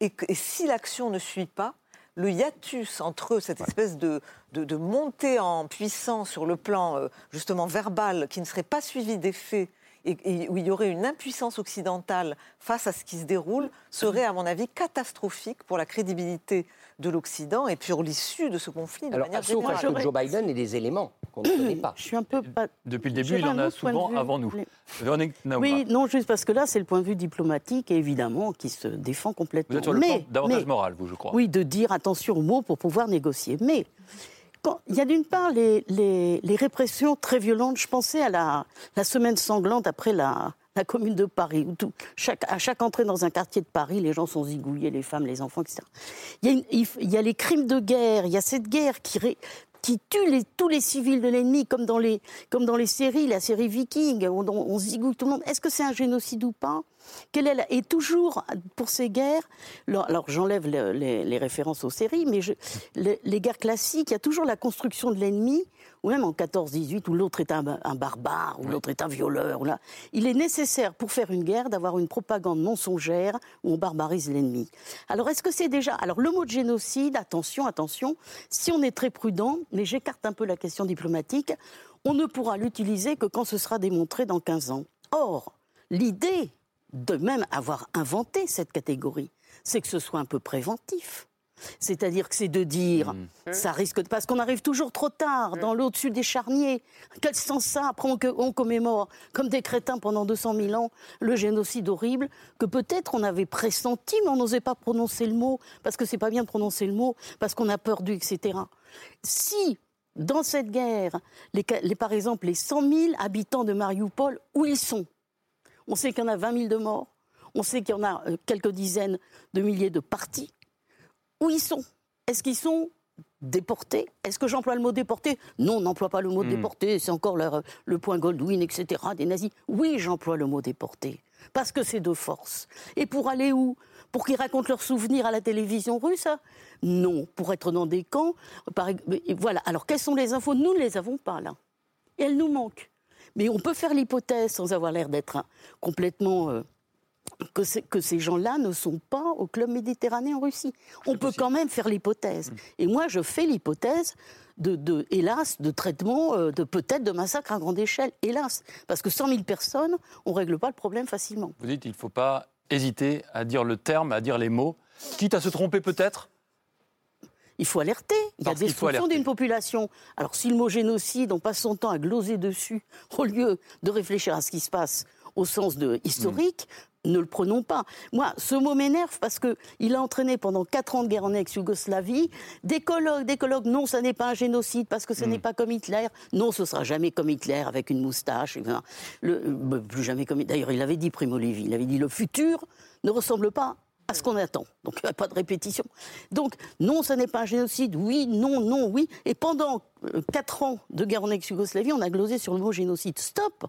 et, que- et si l'action ne suit pas, le hiatus entre cette espèce de, de, de montée en puissance sur le plan euh, justement verbal qui ne serait pas suivi d'effet et, et où il y aurait une impuissance occidentale face à ce qui se déroule serait à mon avis catastrophique pour la crédibilité de l'Occident et pour l'issue de ce conflit de Alors, manière sauf générale. que Joe Biden ait des éléments qu'on ne connaît pas. Je suis un peu pas. Depuis le début, il en a souvent avant nous. Oui. Véronique Naouma. Oui, non, juste parce que là, c'est le point de vue diplomatique, évidemment, qui se défend complètement. Vous êtes sur le mais, plan davantage mais- moral, vous, je crois. Oui, de dire attention aux mots pour pouvoir négocier. Mais il y a d'une part les, les- répressions très violentes. Je pensais à la, la semaine sanglante après la, la commune de Paris, où tout- chaque, à chaque entrée dans un quartier de Paris, les gens sont zigouillés, les femmes, les enfants, etc. Il y a, les crimes de guerre, il y a cette guerre qui, qui tue tous les civils de l'ennemi, comme dans, les, comme dans les séries, la série Viking, on, on zigouille tout le monde. Est-ce que c'est un génocide ou pas? Quelle est la- Et toujours, pour ces guerres, alors, j'enlève le- les, références aux séries, mais les guerres classiques, il y a toujours la construction de l'ennemi, ou même en 14-18, où l'autre est un, un barbare, ou l'autre est un violeur. ou là. Il est nécessaire, pour faire une guerre, d'avoir une propagande mensongère où on barbarise l'ennemi. Alors, est-ce que c'est déjà... Alors, le mot de génocide, attention, attention, si on est très prudent, mais j'écarte un peu la question diplomatique, on ne pourra l'utiliser que quand ce sera démontré dans 15 ans. Or, l'idée de même avoir inventé cette catégorie, c'est que ce soit un peu préventif. C'est-à-dire que c'est de dire, ça risque de... Parce qu'on arrive toujours trop tard, dans l'au-dessus des charniers. Quel sens ça Après, on, on commémore, comme des crétins pendant 200 000 ans, le génocide horrible, que peut-être on avait pressenti, mais on n'osait pas prononcer le mot, parce que c'est pas bien de prononcer le mot, parce qu'on a peur du, etc. Si, dans cette guerre, les- par exemple, les 100 000 habitants de Mariupol, où ils sont? On sait qu'il y en a 20 000 de morts. On sait qu'il y en a euh, quelques dizaines de milliers de partis. Où ils sont Est-ce qu'ils sont déportés? Est-ce que j'emploie le mot déporté Non, on n'emploie pas le mot Hmm. déporté. C'est encore leur- le point Goldwyn, etc. des nazis. Oui, j'emploie le mot déporté. Parce que c'est de force. Et pour aller où? Pour qu'ils racontent leurs souvenirs à la télévision russe hein? Non. Pour être dans des camps. Par... Voilà. Alors, quelles sont les infos? Nous ne les avons pas là. Et elles nous manquent. Mais on peut faire l'hypothèse, sans avoir l'air d'être hein, complètement. euh, que, ces gens-là ne sont pas au club méditerranéen en Russie. On peut quand même faire l'hypothèse. Et moi, je fais l'hypothèse de, de, hélas, de traitement, euh, de peut-être de massacre à grande échelle, hélas. Parce que 100 000 personnes, on ne règle pas le problème facilement. Vous dites qu'il ne faut pas hésiter à dire le terme, à dire les mots, quitte à se tromper peut-être? Il faut alerter. Il y a destruction d'une population. Alors, si le mot génocide, on passe son temps à gloser dessus, au lieu de réfléchir à ce qui se passe au sens de historique, ne le prenons pas. Moi, ce mot m'énerve parce qu'il a entraîné pendant quatre ans de guerre en ex-Yougoslavie des colloques, des colloques. Non, ça n'est pas un génocide parce que ce n'est pas comme Hitler. Non, ce sera jamais comme Hitler avec une moustache. et ben, Le, euh, plus jamais comme. D'ailleurs, il avait dit Primo Levi. Il avait dit le futur ne ressemble pas à ce qu'on attend. Donc, il n'y a pas de répétition. Donc, non, ce n'est pas un génocide. Oui, non, non, oui. Et pendant euh, quatre ans de guerre en ex-Yougoslavie, on a glosé sur le mot génocide. Stop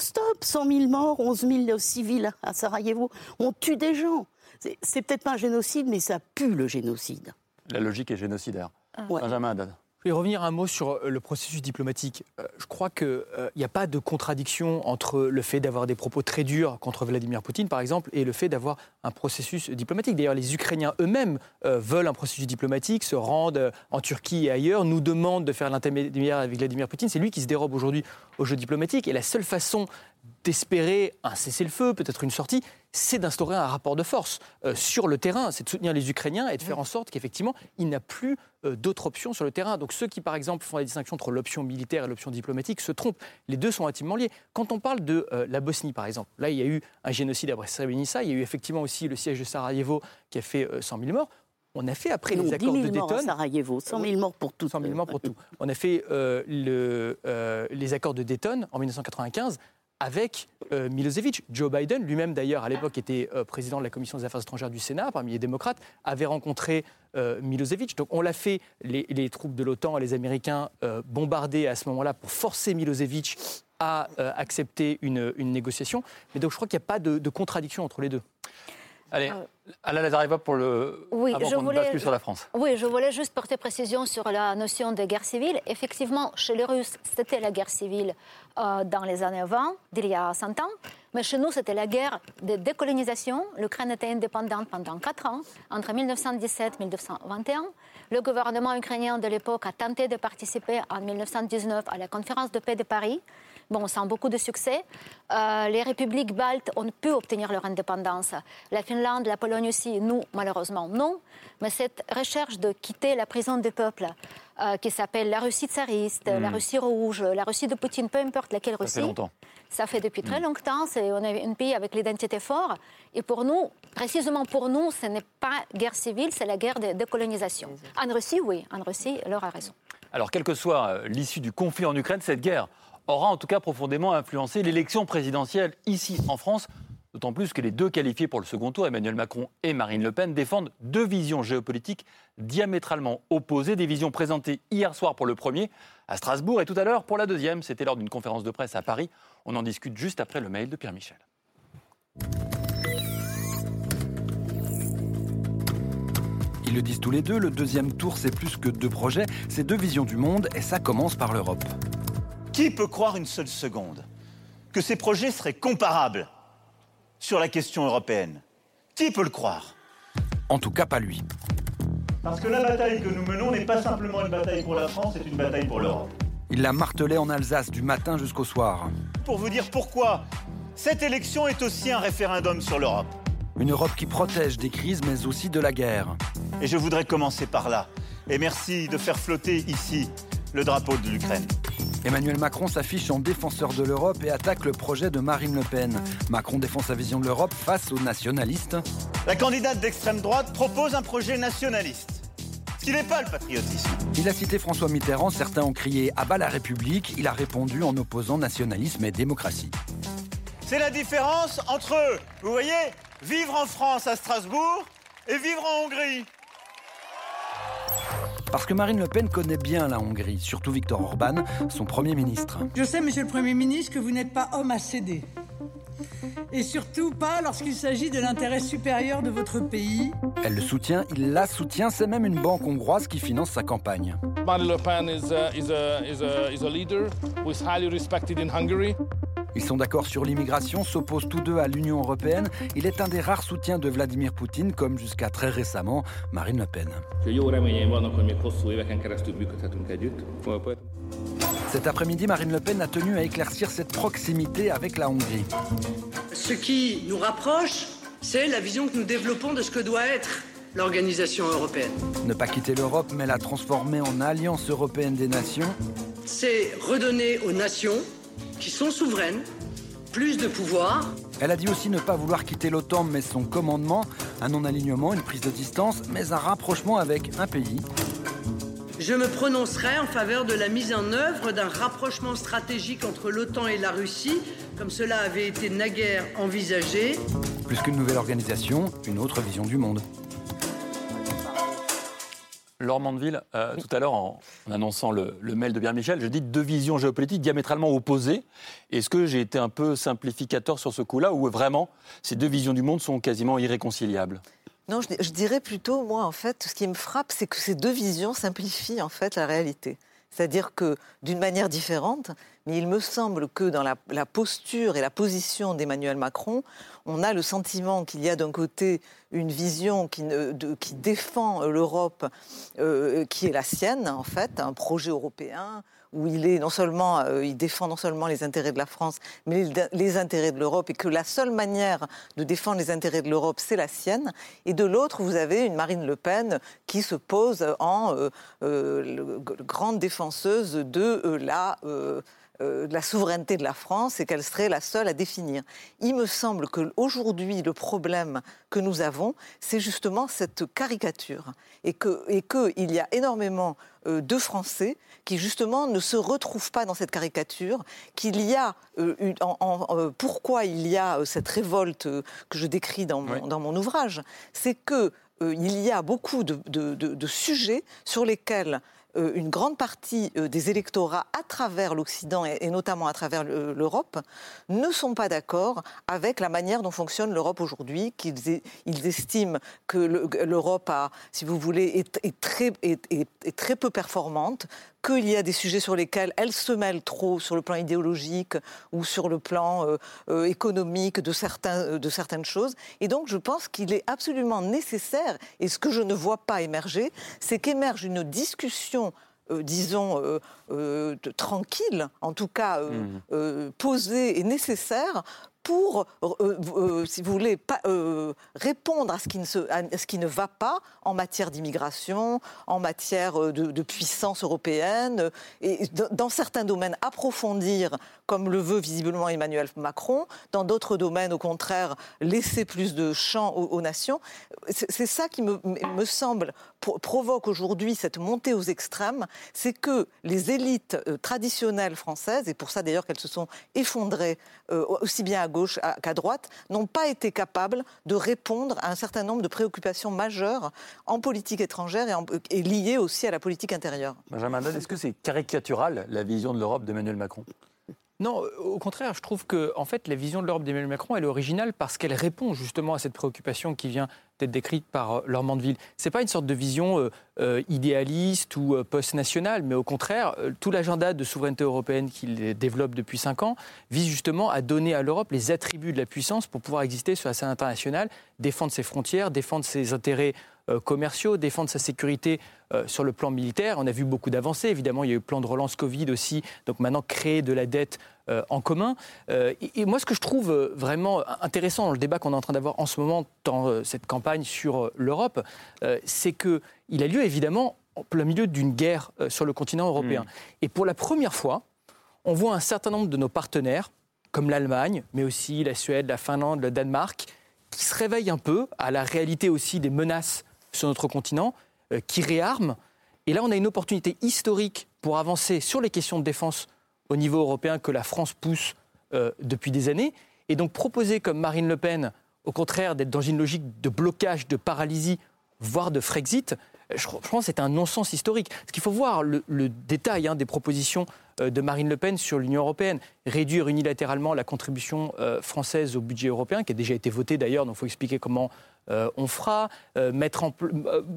Stop 100 000 morts, 11 000 civils à Sarajevo. On tue des gens. C'est- peut-être pas un génocide, mais ça pue le génocide. La logique est génocidaire. Ouais. Benjamin Haddad. Je vais revenir un mot sur euh, le processus diplomatique. Euh, Je crois qu'il n'y a pas de contradiction entre le fait d'avoir des propos très durs contre Vladimir Poutine, par exemple, et le fait d'avoir un processus diplomatique. D'ailleurs, les Ukrainiens eux-mêmes euh, veulent un processus diplomatique, se rendent euh, en Turquie et ailleurs, nous demandent de faire l'intermédiaire avec Vladimir Poutine. C'est lui qui se dérobe aujourd'hui au jeu diplomatique. Et la seule façon d'espérer un cessez-le-feu, peut-être une sortie, c'est d'instaurer un rapport de force euh, sur le terrain, c'est de soutenir les Ukrainiens et de faire en sorte qu'effectivement, il n'y a plus euh, d'autres options sur le terrain. Donc ceux qui, par exemple, font la distinction entre l'option militaire et l'option diplomatique se trompent. Les deux sont intimement liés. Quand on parle de euh, la Bosnie, par exemple, là, il y a eu un génocide après Srebrenica, il y a eu effectivement aussi le siège de Sarajevo qui a fait euh, 100 000 morts. On a fait après Non, les 10 accords 000 de morts à Dayton. Sarajevo, 100 000 morts pour tout. 100 000 morts pour tout. On a fait euh, le, euh, les accords de Dayton en 1995 avec euh, Milosevic. Joe Biden, lui-même d'ailleurs, à l'époque était euh, président de la commission des affaires étrangères du Sénat, parmi les démocrates, avait rencontré euh, Milosevic. Donc on l'a fait, les, troupes de l'OTAN et les Américains bombardés à ce moment-là pour forcer Milosevic à accepter une, une négociation. Mais donc je crois qu'il n'y a pas de contradiction entre les deux. Allez, Alain Lazareva pour le. Oui, avant je voulais- sur la France. Oui, je voulais juste porter précision sur la notion de guerre civile. Effectivement, chez les Russes, c'était la guerre civile euh, dans les années 20, d'il y a 100 ans. Mais chez nous, c'était la guerre de décolonisation. L'Ukraine était indépendante pendant 4 ans, entre 1917 et 1921. Le gouvernement ukrainien de l'époque a tenté de participer en 1919 à la conférence de paix de Paris. Bon, sans beaucoup de succès. Euh, les républiques baltes ont pu obtenir leur indépendance. La Finlande, la Pologne aussi, nous, malheureusement, non. Mais cette recherche de quitter la prison des peuples, euh, qui s'appelle la Russie tsariste, la Mm. Russie rouge, la Russie de Poutine, peu importe laquelle Ça fait Russie, longtemps. ça fait depuis très longtemps. C'est, on est un pays avec l'identité forte. Et pour nous, précisément pour nous, ce n'est pas guerre civile, c'est la guerre de décolonisation. En Russie, oui. En Russie, leur a raison. Alors, quelle que soit euh, l'issue du conflit en Ukraine, cette guerre aura en tout cas profondément influencé l'élection présidentielle ici en France, d'autant plus que les deux qualifiés pour le second tour, Emmanuel Macron et Marine Le Pen, défendent deux visions géopolitiques diamétralement opposées, des visions présentées hier soir pour le premier à Strasbourg et tout à l'heure pour la deuxième. C'était lors d'une conférence de presse à Paris. On en discute juste après le mail de Pierre Michel. Ils le disent tous les deux, le deuxième tour c'est plus que deux projets, c'est deux visions du monde et ça commence par l'Europe. Qui peut croire une seule seconde que ces projets seraient comparables sur la question européenne? Qui peut le croire? En tout cas pas lui. Parce que la bataille que nous menons n'est pas simplement une bataille pour la France, c'est une bataille pour l'Europe. Il l'a martelé en Alsace du matin jusqu'au soir. Pour vous dire pourquoi cette élection est aussi un référendum sur l'Europe. Une Europe qui protège des crises mais aussi de la guerre. Et je voudrais commencer par là. Et merci de faire flotter ici le drapeau de l'Ukraine. Emmanuel Macron s'affiche en défenseur de l'Europe et attaque le projet de Marine Le Pen. Macron défend sa vision de l'Europe face aux nationalistes. La candidate d'extrême droite propose un projet nationaliste. Ce qui n'est pas le patriotisme. Il a cité François Mitterrand, certains ont crié à bas la République, il a répondu en opposant nationalisme et démocratie. C'est la différence entre, vous voyez, vivre en France à Strasbourg et vivre en Hongrie. Parce que Marine Le Pen connaît bien la Hongrie, surtout Viktor Orban, son Premier ministre. Je sais, monsieur le Premier ministre, que vous n'êtes pas homme à céder. Et surtout pas lorsqu'il s'agit de l'intérêt supérieur de votre pays. Elle le soutient, il la soutient, c'est même une banque hongroise qui finance sa campagne. Marine Le Pen is a, is a, is a, is a leader who is highly respected in Hungary. Ils sont d'accord sur l'immigration, s'opposent tous deux à l'Union européenne. Il est un des rares soutiens de Vladimir Poutine, comme jusqu'à très récemment Marine Le Pen. Cet après-midi, Marine Le Pen a tenu à éclaircir cette proximité avec la Hongrie. Ce qui nous rapproche, c'est la vision que nous développons de ce que doit être l'organisation européenne. Ne pas quitter l'Europe, mais la transformer en alliance européenne des nations. C'est redonner aux nations qui sont souveraines plus de pouvoir. Elle a dit aussi ne pas vouloir quitter l'OTAN, mais son commandement, un non-alignement, une prise de distance, mais un rapprochement avec un pays. Je me prononcerai en faveur de la mise en œuvre d'un rapprochement stratégique entre l'OTAN et la Russie, comme cela avait été naguère envisagé. Plus qu'une nouvelle organisation, une autre vision du monde. Laure Mandeville, euh, tout à l'heure, en, en annonçant le, le mail de Pierre Michel, je dis deux visions géopolitiques diamétralement opposées. Est-ce que j'ai été un peu simplificateur sur ce coup-là, ou vraiment ces deux visions du monde sont quasiment irréconciliables? Non, je, je dirais plutôt, moi, en fait, ce qui me frappe, c'est que ces deux visions simplifient en fait la réalité. C'est-à-dire que d'une manière différente, mais il me semble que dans la, posture et la position d'Emmanuel Macron, on a le sentiment qu'il y a d'un côté une vision qui, défend l'Europe, euh, qui est la sienne en fait, un projet européen où il euh, défend non seulement les intérêts de la France, mais les, intérêts de l'Europe, et que la seule manière de défendre les intérêts de l'Europe, c'est la sienne. Et de l'autre, vous avez une Marine Le Pen qui se pose en euh, grande défenseuse de la euh, de la souveraineté de la France et qu'elle serait la seule à définir. Il me semble qu'aujourd'hui, le problème que nous avons, c'est justement cette caricature. Et qu'il et que il y a énormément euh, de Français qui, justement, ne se retrouvent pas dans cette caricature, qu'il y a... euh, une- en- en- pourquoi il y a cette révolte que je décris dans mon, dans mon ouvrage C'est que il y a beaucoup de, de- de- de sujets sur lesquels une grande partie euh, des électorats à travers l'Occident et, notamment à travers le- l'Europe ne sont pas d'accord avec la manière dont fonctionne l'Europe aujourd'hui, qu'ils ils estiment que le- que l'Europe si vous voulez, est très peu performante, qu'il y a des sujets sur lesquels elle se mêle trop sur le plan idéologique ou sur le plan euh, euh, économique de, certains, euh, de certaines choses. Et donc je pense qu'il est absolument nécessaire, et ce que je ne vois pas émerger, c'est qu'émerge une discussion euh, disons, euh, euh, de- tranquille, en tout cas euh, posée et nécessaire pour, voulez, répondre à ce, qui ne va pas en matière d'immigration, en matière euh, de, puissance européenne, euh, et dans certains domaines approfondir, comme le veut visiblement Emmanuel Macron, dans d'autres domaines, au contraire, laisser plus de champ aux, nations. C'est ça qui me, semble pro- provoque aujourd'hui cette montée aux extrêmes, c'est que les élites euh, traditionnelles françaises, et pour ça d'ailleurs qu'elles se sont effondrées euh, aussi bien à gauche qu'à droite, n'ont pas été capables de répondre à un certain nombre de préoccupations majeures en politique étrangère et, et liées aussi à la politique intérieure. Benjamin est-ce que c'est caricatural la vision de l'Europe d'Emmanuel Macron? Non, au contraire, je trouve que en fait, la vision de l'Europe d'Emmanuel Macron, est originale parce qu'elle répond justement à cette préoccupation qui vient d'être décrite par euh, Laure Mandeville. C'est pas une sorte de vision euh, euh, idéaliste ou post-nationale, mais au contraire, tout l'agenda de souveraineté européenne qu'il développe depuis cinq ans vise justement à donner à l'Europe les attributs de la puissance pour pouvoir exister sur la scène internationale, défendre ses frontières, défendre ses intérêts commerciaux, défendre sa sécurité euh, sur le plan militaire. On a vu beaucoup d'avancées. Évidemment, il y a eu le plan de relance Covid aussi. Donc maintenant, créer de la dette euh, en commun. Euh, et, moi, ce que je trouve euh, vraiment intéressant dans le débat qu'on est en train d'avoir en ce moment dans euh, cette campagne sur euh, l'Europe, euh, c'est qu'il a lieu évidemment en plein milieu d'une guerre euh, sur le continent européen. Et pour la première fois, on voit un certain nombre de nos partenaires, comme l'Allemagne, mais aussi la Suède, la Finlande, le Danemark, qui se réveillent un peu à la réalité aussi des menaces sur notre continent, euh, qui réarment. Et là, on a une opportunité historique pour avancer sur les questions de défense au niveau européen que la France pousse euh, depuis des années. Et donc proposer comme Marine Le Pen, au contraire, d'être dans une logique de blocage, de paralysie, voire de Frexit, je, pense que c'est un non-sens historique. Ce qu'il faut voir, le, détail hein, des propositions euh, de Marine Le Pen sur l'Union européenne. Réduire unilatéralement la contribution euh, française au budget européen, qui a déjà été votée d'ailleurs, donc il faut expliquer comment euh, on fera, mettre, en,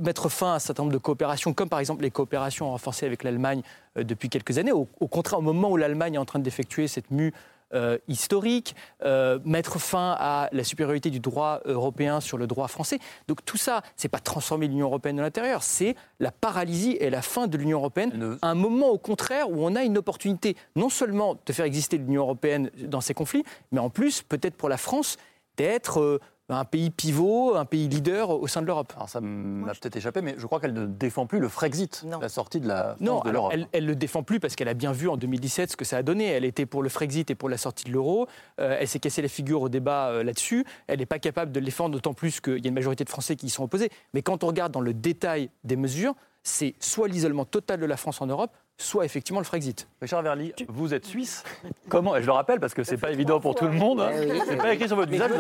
mettre, fin à un certain nombre de coopérations, comme par exemple les coopérations renforcées avec l'Allemagne depuis quelques années. Au, au, contraire, au moment où l'Allemagne est en train d'effectuer cette mue euh, historique, euh, mettre fin à la supériorité du droit européen sur le droit français. Donc tout ça, c'est pas transformer l'Union européenne de l'intérieur, c'est la paralysie et la fin de l'Union européenne. Un moment au contraire où on a une opportunité non seulement de faire exister l'Union européenne dans ces conflits, mais en plus peut-être pour la France d'être euh, un pays pivot, un pays leader au sein de l'Europe. Alors ça m'a peut-être échappé, mais je crois qu'elle ne défend plus le Frexit, la sortie de la France non, de l'Europe. Elle, ne le défend plus parce qu'elle a bien vu en 2017 ce que ça a donné. Elle était pour le Frexit et pour la sortie de l'euro. Euh, elle s'est cassée la figure au débat euh, là-dessus. Elle n'est pas capable de le défendre, d'autant plus qu'il y a une majorité de Français qui y sont opposés. Mais quand on regarde dans le détail des mesures, c'est soit l'isolement total de la France en Europe, soit effectivement le Frexit. Richard Verly, vous êtes suisse. Comment Je le rappelle parce que c'est pas évident pour tout le monde. Hein. Eh c'est pas écrit sur votre visage.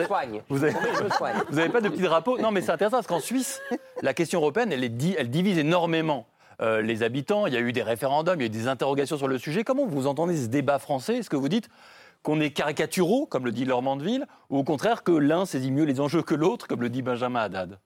Vous n'avez pas de petit drapeau. Non, mais c'est intéressant parce qu'en Suisse, la question européenne, elle, est, elle divise énormément. Euh, les habitants, il y a eu des référendums, il y a eu des interrogations sur le sujet. Comment vous entendez ce débat français? Est-ce que vous dites qu'on est caricaturaux, comme le dit Laure Mandeville, ou au contraire que l'un saisit mieux les enjeux que l'autre, comme le dit Benjamin Haddad?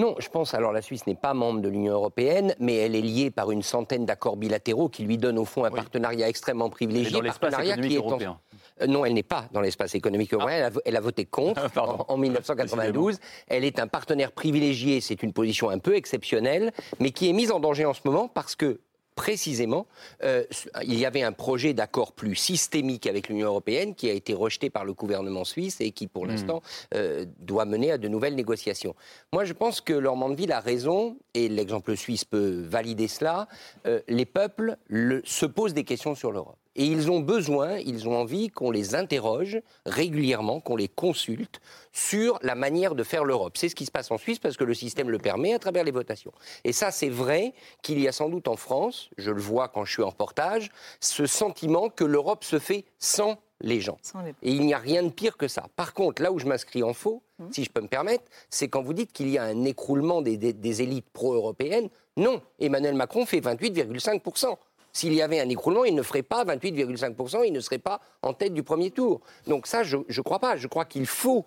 Non, je pense, alors la Suisse n'est pas membre de l'Union européenne, mais elle est liée par une centaine d'accords bilatéraux qui lui donnent au fond un partenariat extrêmement privilégié. Dans l'espace économique européen. Euh, non, elle n'est pas dans l'espace économique européen. Elle, a, voté contre en, 1992. Elle est un partenaire privilégié. C'est une position un peu exceptionnelle, mais qui est mise en danger en ce moment parce que précisément, euh, il y avait un projet d'accord plus systémique avec l'Union européenne qui a été rejeté par le gouvernement suisse et qui, pour hmm. l'instant, euh, doit mener à de nouvelles négociations. Moi, je pense que Laurent Mandeville a raison, et l'exemple suisse peut valider cela. Euh, les peuples se posent des questions sur l'Europe. Et ils ont besoin, ils ont envie qu'on les interroge régulièrement, qu'on les consulte sur la manière de faire l'Europe. C'est ce qui se passe en Suisse parce que le système le permet à travers les votations. Et ça, c'est vrai qu'il y a sans doute en France, je le vois quand je suis en reportage, ce sentiment que l'Europe se fait sans les gens. Et il n'y a rien de pire que ça. Par contre, là où je m'inscris en faux, hum. si je peux me permettre, c'est quand vous dites qu'il y a un écroulement des, des élites pro-européennes. Non, Emmanuel Macron fait 28,5%. S'il y avait un écroulement, il ne ferait pas 28,5%, il ne serait pas en tête du premier tour. Donc ça, je ne crois pas. Je crois qu'il faut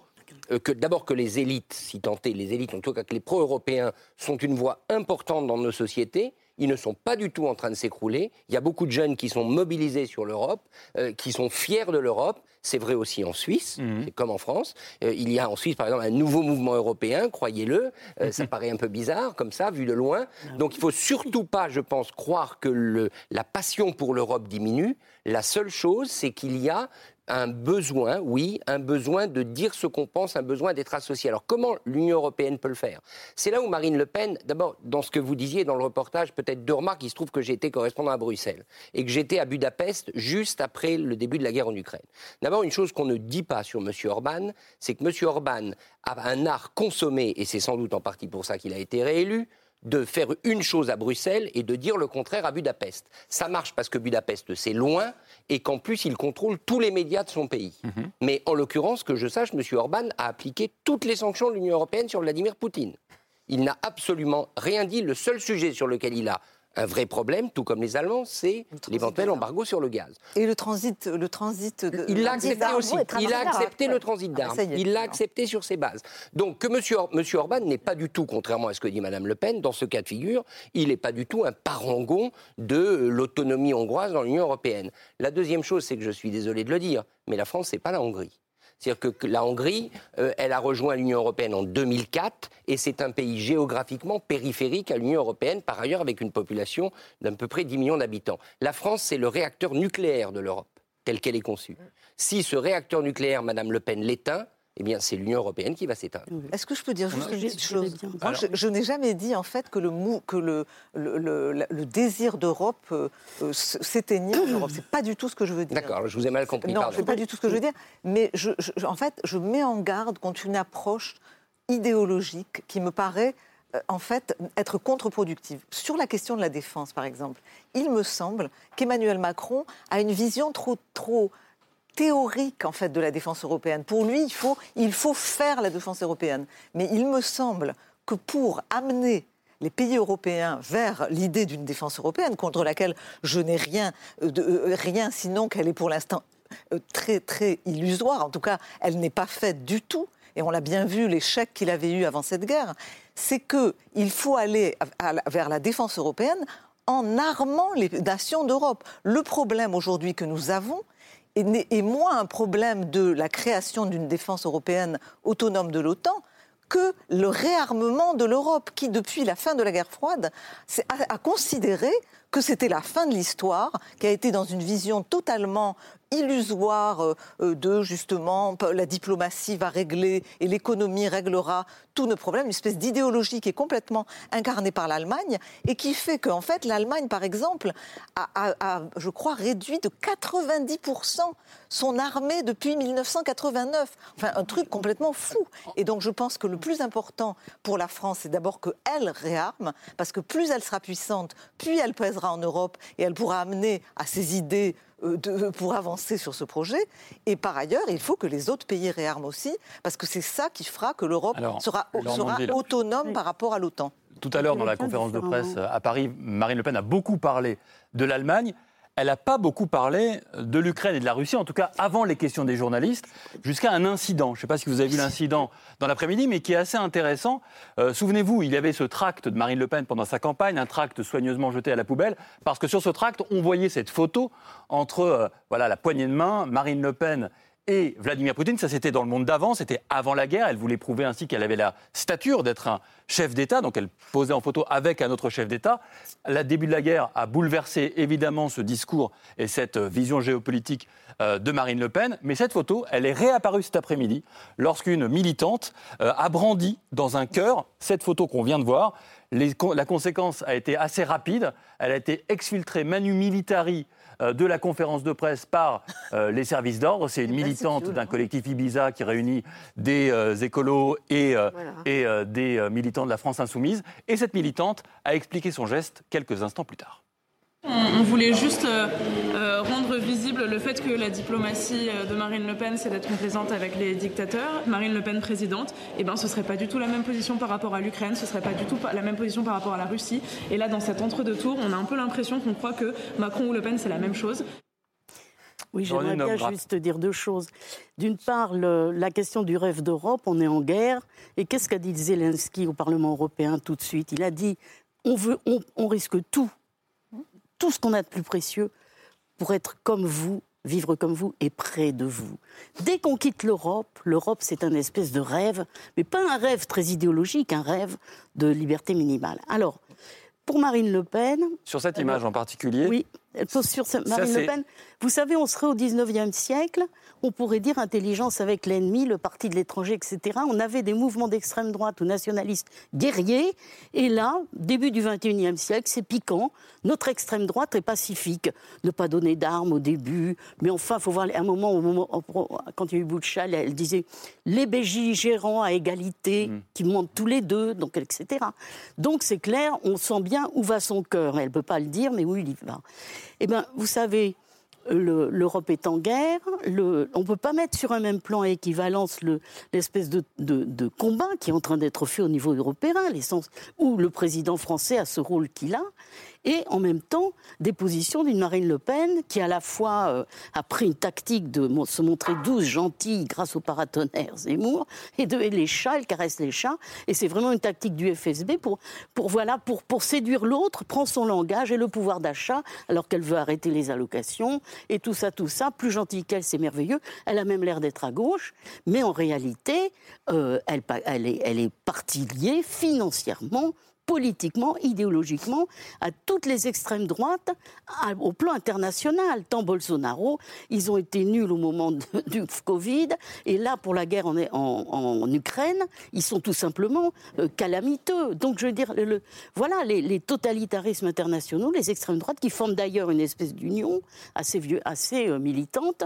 euh, que d'abord que les élites, si tant est, les élites, en tout cas que les pro-européens, sont une voix importante dans nos sociétés. Ils ne sont pas du tout en train de s'écrouler. Il y a beaucoup de jeunes qui sont mobilisés sur l'Europe, euh, qui sont fiers de l'Europe. C'est vrai aussi en Suisse, mhm. comme en France. Euh, il y a en Suisse, par exemple, un nouveau mouvement européen, croyez-le. Euh, ça paraît un peu bizarre, comme ça, vu de loin. Ah Donc il faut surtout pas, je pense, croire que le, la passion pour l'Europe diminue. La seule chose, c'est qu'il y a un besoin, oui, un besoin de dire ce qu'on pense, un besoin d'être associé. Alors comment l'Union européenne peut le faire? C'est là où Marine Le Pen, d'abord, dans ce que vous disiez dans le reportage, peut-être deux remarques, il se trouve que j'ai été correspondant à Bruxelles et que j'étais à Budapest juste après le début de la guerre en Ukraine. D'abord, une chose qu'on ne dit pas sur M. Orban, c'est que M. Orban a un art consommé, et c'est sans doute en partie pour ça qu'il a été réélu, de faire une chose à Bruxelles et de dire le contraire à Budapest. Ça marche parce que Budapest, c'est loin et qu'en plus, il contrôle tous les médias de son pays. Mhm. Mais en l'occurrence, que je sache, M. Orban a appliqué toutes les sanctions de l'Union européenne sur Vladimir Poutine. Il n'a absolument rien dit. Le seul sujet sur lequel il a un vrai problème, tout comme les Allemands, c'est l'éventuel embargo sur le gaz. Et le transit, le transit de, il l'a accepté aussi. Il a accepté le transit ah, d'armes. il l'a accepté sur ses bases. Donc que M. Monsieur Orban n'est pas du tout, contrairement à ce que dit Mme Le Pen, dans ce cas de figure, il n'est pas du tout un parangon de l'autonomie hongroise dans l'Union européenne. La deuxième chose, c'est que je suis désolé de le dire, mais la France, n'est pas la Hongrie. C'est-à-dire que la Hongrie, euh, elle a rejoint l'Union européenne en 2004 et c'est un pays géographiquement périphérique à l'Union européenne, par ailleurs avec une population d'à peu près 10 millions d'habitants. La France, c'est le réacteur nucléaire de l'Europe, tel qu'elle est conçue. Si ce réacteur nucléaire, Madame Le Pen, l'éteint, eh bien, c'est l'Union européenne qui va s'éteindre. Est-ce que je peux dire juste une petite chose je, n'ai jamais dit, en fait, que le, que le, le, désir d'Europe euh, s'éteignait en Europe. C'est pas du tout ce que je veux dire. D'accord, je vous ai mal compris. Non, c'est pas du tout ce que je veux dire. Mais je, en fait, je mets en garde contre une approche idéologique qui me paraît euh, en fait, être contre-productive. Sur la question de la défense, par exemple, il me semble qu'Emmanuel Macron a une vision trop, trop théorique en fait de la défense européenne. Pour lui, il faut, il faut faire la défense européenne. Mais il me semble que pour amener les pays européens vers l'idée d'une défense européenne contre laquelle je n'ai rien, de, euh, rien sinon qu'elle est pour l'instant euh, très très illusoire. En tout cas, elle n'est pas faite du tout. Et on l'a bien vu l'échec qu'il avait eu avant cette guerre. C'est que il faut aller vers la défense européenne en armant les nations d'Europe. Le problème aujourd'hui que nous avons est, moins un problème de la création d'une défense européenne autonome de l'OTAN que le réarmement de l'Europe, qui, depuis la fin de la guerre froide, a, a considéré que c'était la fin de l'histoire, qui a été dans une vision totalement illusoire euh, euh, de justement la diplomatie va régler et l'économie réglera tous nos problèmes, une espèce d'idéologie qui est complètement incarnée par l'Allemagne et qui fait qu'en fait l'Allemagne, par exemple, a, a- je crois, réduit de 90% son armée depuis 1989. Enfin, un truc complètement fou. Et donc je pense que le plus important pour la France, c'est d'abord qu'elle réarme, parce que plus elle sera puissante, plus elle pèsera en Europe et elle pourra amener à ses idées de- pour avancer sur ce projet. Et par ailleurs, il faut que les autres pays réarment aussi, parce que c'est ça qui fera que l'Europe sera, autonome par rapport à l'OTAN. Tout à l'heure, dans la conférence de presse à Paris, Marine Le Pen a beaucoup parlé de l'Allemagne. Elle n'a pas beaucoup parlé de l'Ukraine et de la Russie, en tout cas avant les questions des journalistes, jusqu'à un incident. Je ne sais pas si vous avez vu l'incident dans l'après-midi, mais qui est assez intéressant. Euh, Souvenez-vous, il y avait ce tract de Marine Le Pen pendant sa campagne, un tract soigneusement jeté à la poubelle, parce que sur ce tract, on voyait cette photo entre euh, voilà, la poignée de main, Marine Le Pen et Vladimir Poutine, ça c'était dans le monde d'avant, c'était avant la guerre. Elle voulait prouver ainsi qu'elle avait la stature d'être un chef d'État, donc elle posait en photo avec un autre chef d'État. Le début de la guerre a bouleversé évidemment ce discours et cette vision géopolitique euh, de Marine Le Pen. Mais cette photo, elle est réapparue cet après-midi lorsqu'une militante euh, a brandi dans un cœur cette photo qu'on vient de voir. La conséquence a été assez rapide. Elle a été exfiltrée manu militari de la conférence de presse par euh, les services d'ordre. C'est une militante d'un collectif Ibiza qui réunit des euh, écolos et, euh, Voilà. et euh, des euh, militants de la France insoumise. Et cette militante a expliqué son geste quelques instants plus tard. On, on voulait juste euh, euh, rendre visible le fait que la diplomatie euh, de Marine Le Pen, c'est d'être complaisante avec les dictateurs. Marine Le Pen présidente, eh ben, ce serait pas du tout la même position par rapport à l'Ukraine, ce serait pas du tout la même position par rapport à la Russie. Et là, dans cet entre-deux-tours, on a un peu l'impression qu'on croit que Macron ou Le Pen, c'est la même chose. Oui, j'aimerais bien juste dire deux choses. D'une part, le- la question du rêve d'Europe, on est en guerre. Et qu'est-ce qu'a dit Zelensky au Parlement européen tout de suite? Il a dit on, veut, on, on risque tout, tout ce qu'on a de plus précieux pour être comme vous, vivre comme vous et près de vous. Dès qu'on quitte l'Europe, l'Europe c'est un espèce de rêve, mais pas un rêve très idéologique, un rêve de liberté minimale. Alors, pour Marine Le Pen, Sur cette image en particulier, oui, Ça, Marine Le Pen. Vous savez, on serait au 19e siècle, on pourrait dire intelligence avec l'ennemi, le parti de l'étranger, etc. On avait des mouvements d'extrême droite ou nationalistes guerriers, et là, début du 21e siècle, c'est piquant. Notre extrême droite est pacifique. Ne pas donner d'armes au début, mais enfin, il faut voir, à un moment, au moment quand il y a eu Boucha, elle, disait les belligérants à égalité, qui montent tous les deux, donc, etc. Donc c'est clair, on sent bien où va son cœur. Elle ne peut pas le dire, mais où il y va. Eh bien, vous savez, le- l'Europe est en guerre. On ne peut pas mettre sur un même plan à équivalence le- l'espèce de, de- combat qui est en train d'être fait au niveau européen, où le président français a ce rôle qu'il a, et en même temps des positions d'une Marine Le Pen qui à la fois euh, a pris une tactique de se montrer douce, gentille grâce au paratonnerre Zemmour, et de et les chats, elle caresse les chats, et c'est vraiment une tactique du FSB pour, voilà, pour, séduire l'autre, prend son langage et le pouvoir d'achat, alors qu'elle veut arrêter les allocations, et tout ça, tout ça, plus gentille qu'elle, c'est merveilleux, elle a même l'air d'être à gauche, mais en réalité, euh, elle est, elle est partie liée financièrement politiquement, idéologiquement, à toutes les extrêmes droites au plan international. Tant Bolsonaro, ils ont été nuls au moment du Covid, et là, pour la guerre en, Ukraine, ils sont tout simplement euh, calamiteux. Donc, je veux dire, voilà, les, totalitarismes internationaux, les extrêmes droites, qui forment d'ailleurs une espèce d'union assez, vieux, assez euh, militante,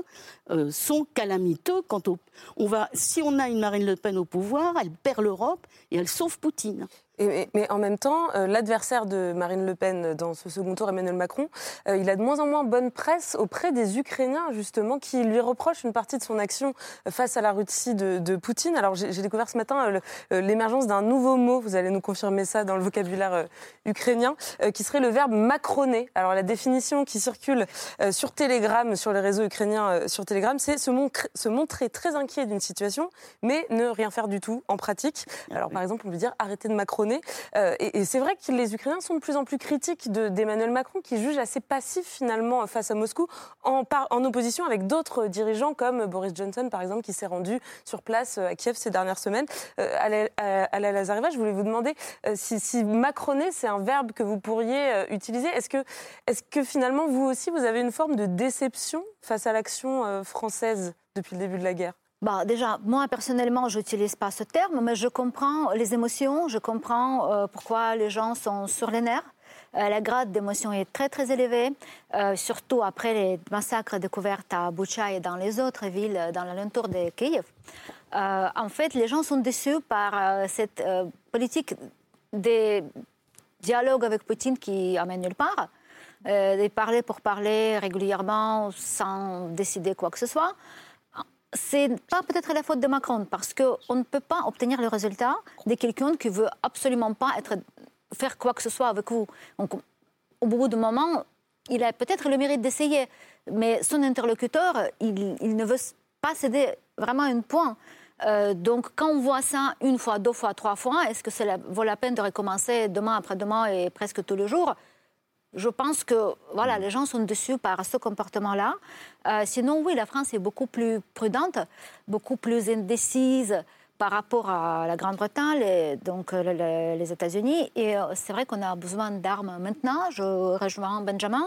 euh, sont calamiteux quand au- on va, si on a une Marine Le Pen au pouvoir, elle perd l'Europe et elle sauve Poutine. Et, mais en même temps, euh, l'adversaire de Marine Le Pen dans ce second tour, Emmanuel Macron, euh, il a de moins en moins bonne presse auprès des Ukrainiens, justement, qui lui reprochent une partie de son action face à la Russie de, de Poutine. Alors j'ai découvert ce matin euh, l'émergence d'un nouveau mot, vous allez nous confirmer ça dans le vocabulaire ukrainien, qui serait le verbe macroner. Alors la définition qui circule sur Telegram, sur les réseaux ukrainiens sur Telegram, c'est se montrer très inquiet d'une situation, mais ne rien faire du tout en pratique. Alors par exemple, on peut dire arrêter de macroner. Euh, et c'est vrai que les Ukrainiens sont de plus en plus critiques de- d'Emmanuel Macron, qui juge assez passif finalement face à Moscou, en, opposition avec d'autres dirigeants comme Boris Johnson par exemple, qui s'est rendu sur place euh, à Kiev ces dernières semaines. Euh, Alain Alain Lazareva, je voulais vous demander euh, si, si macroner, c'est un verbe que vous pourriez euh, utiliser. Est-ce que, est que finalement, vous aussi, vous avez une forme de déception face à l'action euh, française depuis le début de la guerre? Bah, déjà, moi personnellement, je n'utilise pas ce terme, mais je comprends les émotions, je comprends euh, pourquoi les gens sont sur les nerfs. Euh, la grade d'émotion est très très élevée, euh, surtout après les massacres découverts à Boucha et dans les autres villes dans l'alentour de Kiev. En fait, les gens sont déçus par cette politique des dialogues avec Poutine qui amène nulle part, de parler pour parler régulièrement sans décider quoi que ce soit c'est pas peut-être la faute de Macron, parce qu'on ne peut pas obtenir le résultat de quelqu'un qui veut absolument pas être, faire quoi que ce soit avec vous. Donc, au bout d'un moment, il a peut-être le mérite d'essayer, mais son interlocuteur, il, ne veut pas céder vraiment un point. Euh, donc, quand on voit ça une fois, deux fois, trois fois, est-ce que ça vaut la peine de recommencer demain après-demain et presque tous les jours? Je pense que voilà, les gens sont déçus par ce comportement-là. Euh, sinon, oui, la France est beaucoup plus prudente, beaucoup plus indécise par rapport à la Grande-Bretagne et donc euh, le- le- les États-Unis. Et euh, c'est vrai qu'on a besoin d'armes maintenant. Je rejoins Benjamin.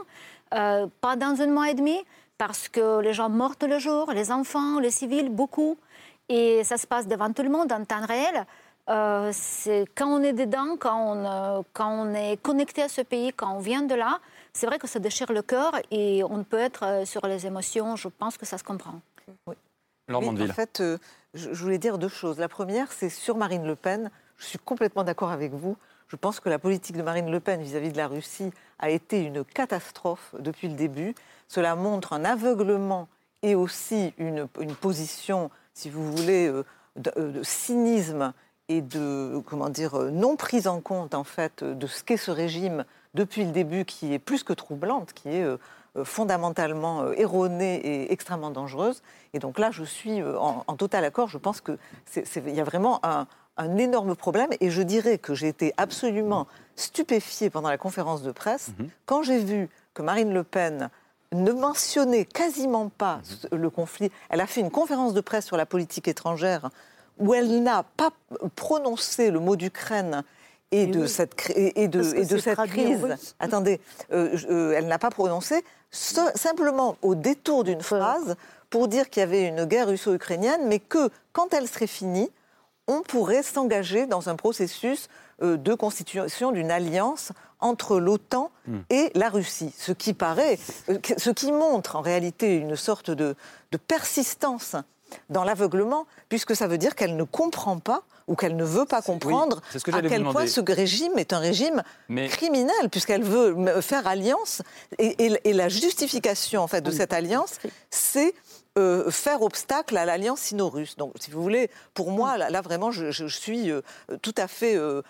Euh, pas dans un mois et demi, parce que les gens meurent tous les jours, les enfants, les civils, beaucoup. Et ça se passe devant tout le monde en temps réel. Euh, c'est quand on est dedans, quand on, euh, quand on est connecté à ce pays, quand on vient de là, c'est vrai que ça déchire le cœur et on peut être euh, sur les émotions. Je pense que ça se comprend. Laure Oui, Mandeville. En fait, euh, je, voulais dire deux choses. La première, c'est sur Marine Le Pen. Je suis complètement d'accord avec vous. Je pense que la politique de Marine Le Pen vis-à-vis de la Russie a été une catastrophe depuis le début. Cela montre un aveuglement et aussi une, une position, si vous voulez, euh, de, euh, de cynisme et de comment dire euh, non prise en compte en fait de ce qu'est ce régime depuis le début, qui est plus que troublante, qui est euh, fondamentalement euh, erronée et extrêmement dangereuse. Et donc là, je suis en, en total accord. Je pense que il y a vraiment un, un énorme problème. Et je dirais que j'ai été absolument stupéfiée pendant la conférence de presse quand j'ai vu que Marine Le Pen ne mentionnait quasiment pas ce- le conflit. Elle a fait une conférence de presse sur la politique étrangère où elle n'a pas prononcé le mot d'Ukraine et, de oui. cette, et et de, et cette crise. russe. Attendez, euh, euh, elle n'a pas prononcé, so- simplement au détour d'une phrase pour dire qu'il y avait une guerre russo-ukrainienne, mais que quand elle serait finie, on pourrait s'engager dans un processus euh, de constitution d'une alliance entre l'OTAN et la Russie. Ce qui paraît, ce qui montre en réalité une sorte de, de persistance dans l'aveuglement, puisque ça veut dire qu'elle ne comprend pas ou qu'elle ne veut pas comprendre c'est ce que à quel point ce régime est un régime Mais- criminel, puisqu'elle veut faire alliance. Et, et- et la justification en fait, de cette alliance, c'est euh, faire obstacle à l'alliance sino-russe. Donc, si vous voulez, pour moi, là, là, vraiment, je, je suis euh, tout à fait euh,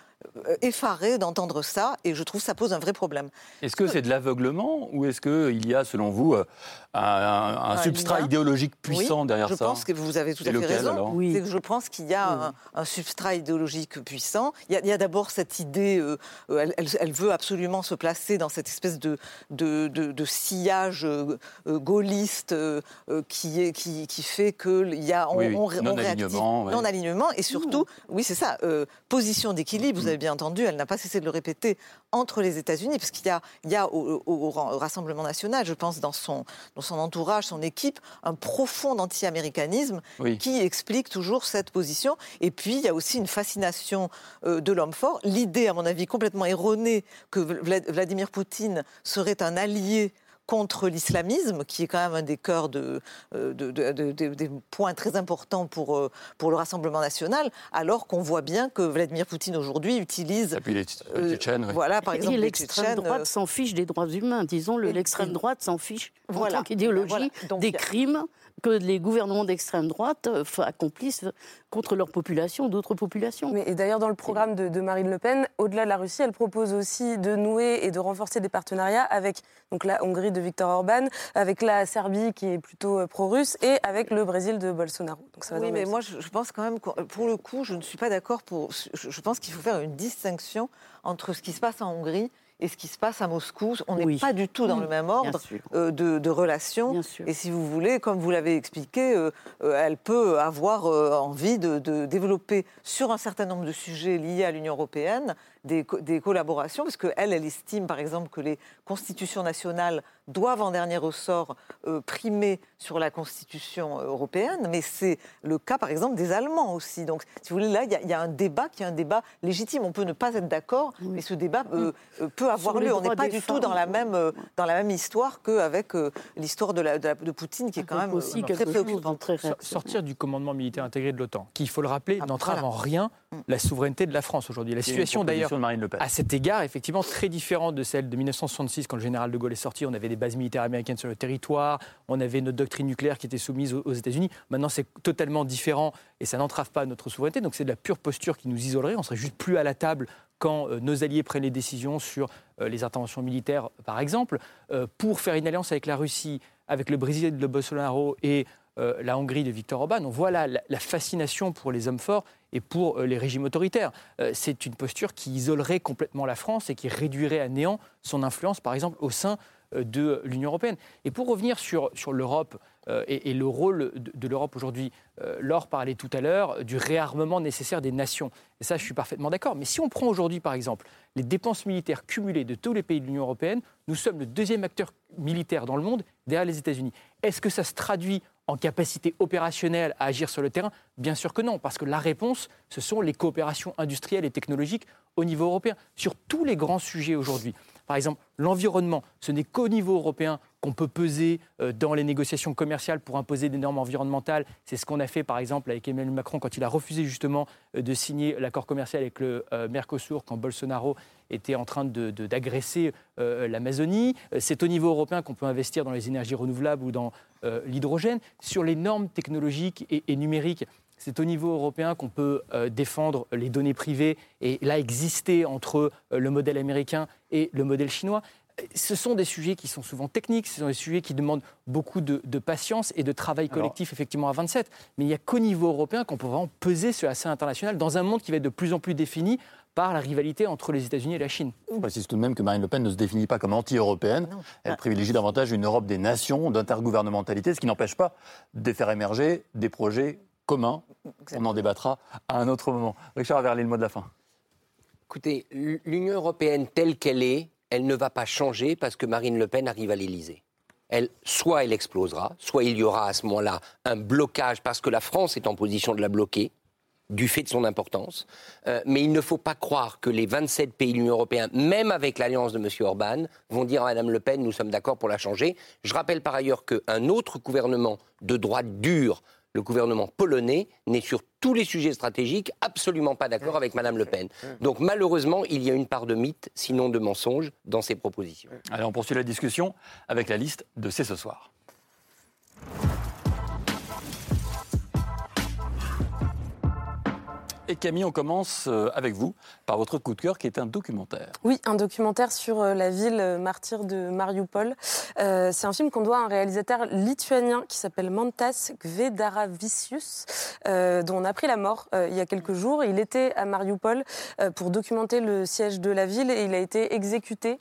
euh, effarée d'entendre ça, et je trouve que ça pose un vrai problème. Est-ce que c'est de l'aveuglement ou est-ce qu'il y a, selon vous, euh, un, un Un substrat lien. idéologique puissant Oui, derrière je ça pense que vous avez tout à fait lequel, raison. C'est que je pense qu'il y a un, un substrat idéologique puissant. Il y a, d'abord cette idée, euh, elle, elle- elle veut absolument se placer dans cette espèce de, de, de- de sillage euh, gaulliste euh, qui, est, qui, qui fait qu'il y a on, Oui, oui. Non-alignement, non-alignement et surtout, oui c'est ça, euh, position d'équilibre. Vous avez bien entendu, elle n'a pas cessé de le répéter entre les États-Unis, parce qu'il y a, il y a au, au- au Rassemblement national, je pense, dans son, dans son entourage, son équipe, un profond anti-américanisme Oui. qui explique toujours cette position. Et puis, il y a aussi une fascination euh, de l'homme fort. L'idée, à mon avis, complètement erronée que Vla- Vladimir Poutine serait un allié contre l'islamisme, qui est quand même un des cœurs de, euh, de- de- de- de- des points très importants pour, euh, pour le Rassemblement national, alors qu'on voit bien que Vladimir Poutine aujourd'hui utilise... Puis les euh, Tchétchènes, oui. Voilà, par Et exemple, l'extrême droite s'en fiche des droits humains, disons-le. L'extrême droite s'en fiche en Voilà. tant qu'idéologie Voilà. Des crimes que les gouvernements d'extrême droite euh, accomplissent contre leur population d'autres populations. Mais, et d'ailleurs, dans le programme de, de Marine Le Pen, au-delà de la Russie, elle propose aussi de nouer et de renforcer des partenariats avec donc, la Hongrie de Viktor Orban, avec la Serbie qui est plutôt euh, pro-russe et avec le Brésil de Bolsonaro. Donc ça va Oui, mais moi, je, je pense quand même, que, pour le coup, je ne suis pas d'accord pour. Je, je pense qu'il faut faire une distinction entre ce qui se passe en Hongrie et ce qui se passe à Moscou. On n'est Oui. pas du tout dans le même ordre euh, de, de relations. Et si vous voulez, comme vous l'avez expliqué, euh, euh, elle peut avoir envie de, de développer sur un certain nombre de sujets liés à l'Union européenne des, co- des collaborations, parce qu'elle, elle estime par exemple que les constitutions nationales doivent en dernier ressort euh, primer sur la constitution européenne, mais c'est le cas par exemple des Allemands aussi. Donc si vous voulez, là, il y y, a un débat qui est un débat légitime. On peut ne pas être d'accord, mais ce débat euh, euh, peut avoir Sur lieu. On n'est pas du tout dans femmes. la même, euh, dans la même histoire qu'avec euh, l'histoire de, la- de la- de Poutine, qui est quand même aussi euh, quelque très préoccupante. très Sor- Sortir du commandement militaire intégré de l'OTAN, qui, il faut le rappeler, n'entrave voilà. en rien la souveraineté de la France aujourd'hui. La situation d'ailleurs, à cet égard, effectivement, très différente de celle de 1966, quand le général de Gaulle est sorti. On avait des bases militaires américaines sur le territoire, on avait notre doctrine nucléaire qui était soumise aux États-Unis. Maintenant, c'est totalement différent et ça n'entrave pas notre souveraineté. Donc, c'est de la pure posture qui nous isolerait. On serait juste plus à la table quand euh, nos alliés prennent les décisions sur euh, les interventions militaires, par exemple, Euh, pour faire une alliance avec la Russie, avec le Brésil de Bolsonaro et euh, la Hongrie de Viktor Orban. On voit là la, fascination pour les hommes forts et pour euh, les régimes autoritaires. Euh, c'est une posture qui isolerait complètement la France et qui réduirait à néant son influence, par exemple, au sein de l'Union européenne. Et pour revenir sur, sur l'Europe et, le rôle de, l'Europe aujourd'hui, Laure parlait tout à l'heure du réarmement nécessaire des nations. Et ça, je suis parfaitement d'accord. Mais si on prend aujourd'hui, par exemple, les dépenses militaires cumulées de tous les pays de l'Union européenne, nous sommes le deuxième acteur militaire dans le monde derrière les États-Unis. Est-ce que ça se traduit en capacité opérationnelle à agir sur le terrain Bien sûr que non, parce que la réponse, ce sont les coopérations industrielles et technologiques au niveau européen, sur tous les grands sujets aujourd'hui. Par exemple, l'environnement, ce n'est qu'au niveau européen qu'on peut peser euh, dans les négociations commerciales pour imposer des normes environnementales. C'est ce qu'on a fait, par exemple, avec Emmanuel Macron quand il a refusé justement euh, de signer l'accord commercial avec le euh, Mercosur, quand Bolsonaro était en train de- de- d'agresser euh, l'Amazonie. C'est au niveau européen qu'on peut investir dans les énergies renouvelables ou dans l'hydrogène. Sur les normes technologiques et numériques, c'est au niveau européen qu'on peut euh, défendre les données privées et là exister entre euh, le modèle américain et le modèle chinois. Ce sont des sujets qui sont souvent techniques, ce sont des sujets qui demandent beaucoup de, de patience et de travail Alors- collectif, effectivement, à 27. Mais il n'y a qu'au niveau européen qu'on peut vraiment peser sur la scène internationale dans un monde qui va être de plus en plus défini par la rivalité entre les États-Unis et la Chine. Je précise tout de même que Marine Le Pen ne se définit pas comme anti-européenne. Elle privilégie davantage une Europe des nations, d'intergouvernementalité, ce qui n'empêche pas de faire émerger des projets communs. On en débattra à un autre moment. Richard Averly, le mot de la fin. Écoutez, l'Union européenne telle qu'elle est, elle ne va pas changer parce que Marine Le Pen arrive à l'Élysée. Elle, soit elle explosera, soit il y aura à ce moment-là un blocage parce que la France est en position de la bloquer du fait de son importance. Euh, mais il ne faut pas croire que les 27 pays de l'Union européenne, même avec l'alliance de M. Orban, vont dire à Mme Le Pen, nous sommes d'accord pour la changer. Je rappelle par ailleurs qu'un autre gouvernement de droite dure, le gouvernement polonais, n'est sur tous les sujets stratégiques absolument pas d'accord avec Mme Le Pen. Donc malheureusement, il y a une part de mythe, sinon de mensonge, dans ces propositions. Allez, on poursuit la discussion avec la liste de C'est ce soir. Et Camille, on commence euh, avec vous par votre coup de cœur qui est un documentaire. Oui, un documentaire sur euh, la ville euh, martyre de Mariupol. C'est un film qu'on doit à un réalisateur lituanien qui s'appelle Mantas Gvedaravicius, dont on a pris la mort il y a quelques jours. Il était à Mariupol pour documenter le siège de la ville et il a été exécuté,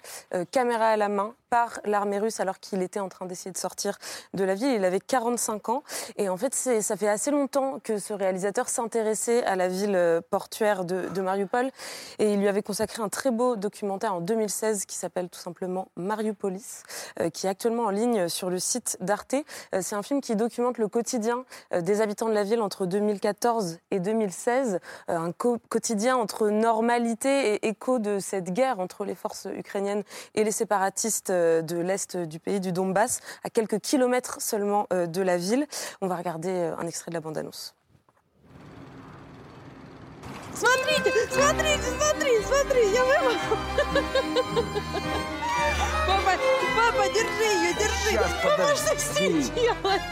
caméra à la main, par l'armée russe alors qu'il était en train d'essayer de sortir de la ville. Il avait 45 ans. Et en fait, ça fait assez longtemps que ce réalisateur s'intéressait à la ville euh, portuaire de, de Mariupol. Et il lui avait consacré un très beau documentaire en 2016 qui s'appelle tout simplement Mariupolis, euh, qui est actuellement en ligne sur le site d'Arte. Euh, c'est un film qui documente le quotidien des habitants de la ville entre 2014 et 2016. Euh, un quotidien entre normalité et écho de cette guerre entre les forces ukrainiennes et les séparatistes de l'est du pays, du Donbass, à quelques kilomètres seulement euh, de la ville. On va regarder euh, un extrait de la bande-annonce. Смотрите, смотрите, смотри, смотри, я вырвала. Папа, папа, держи ее, держи. Сейчас, Папа, что подожди. с ней делать?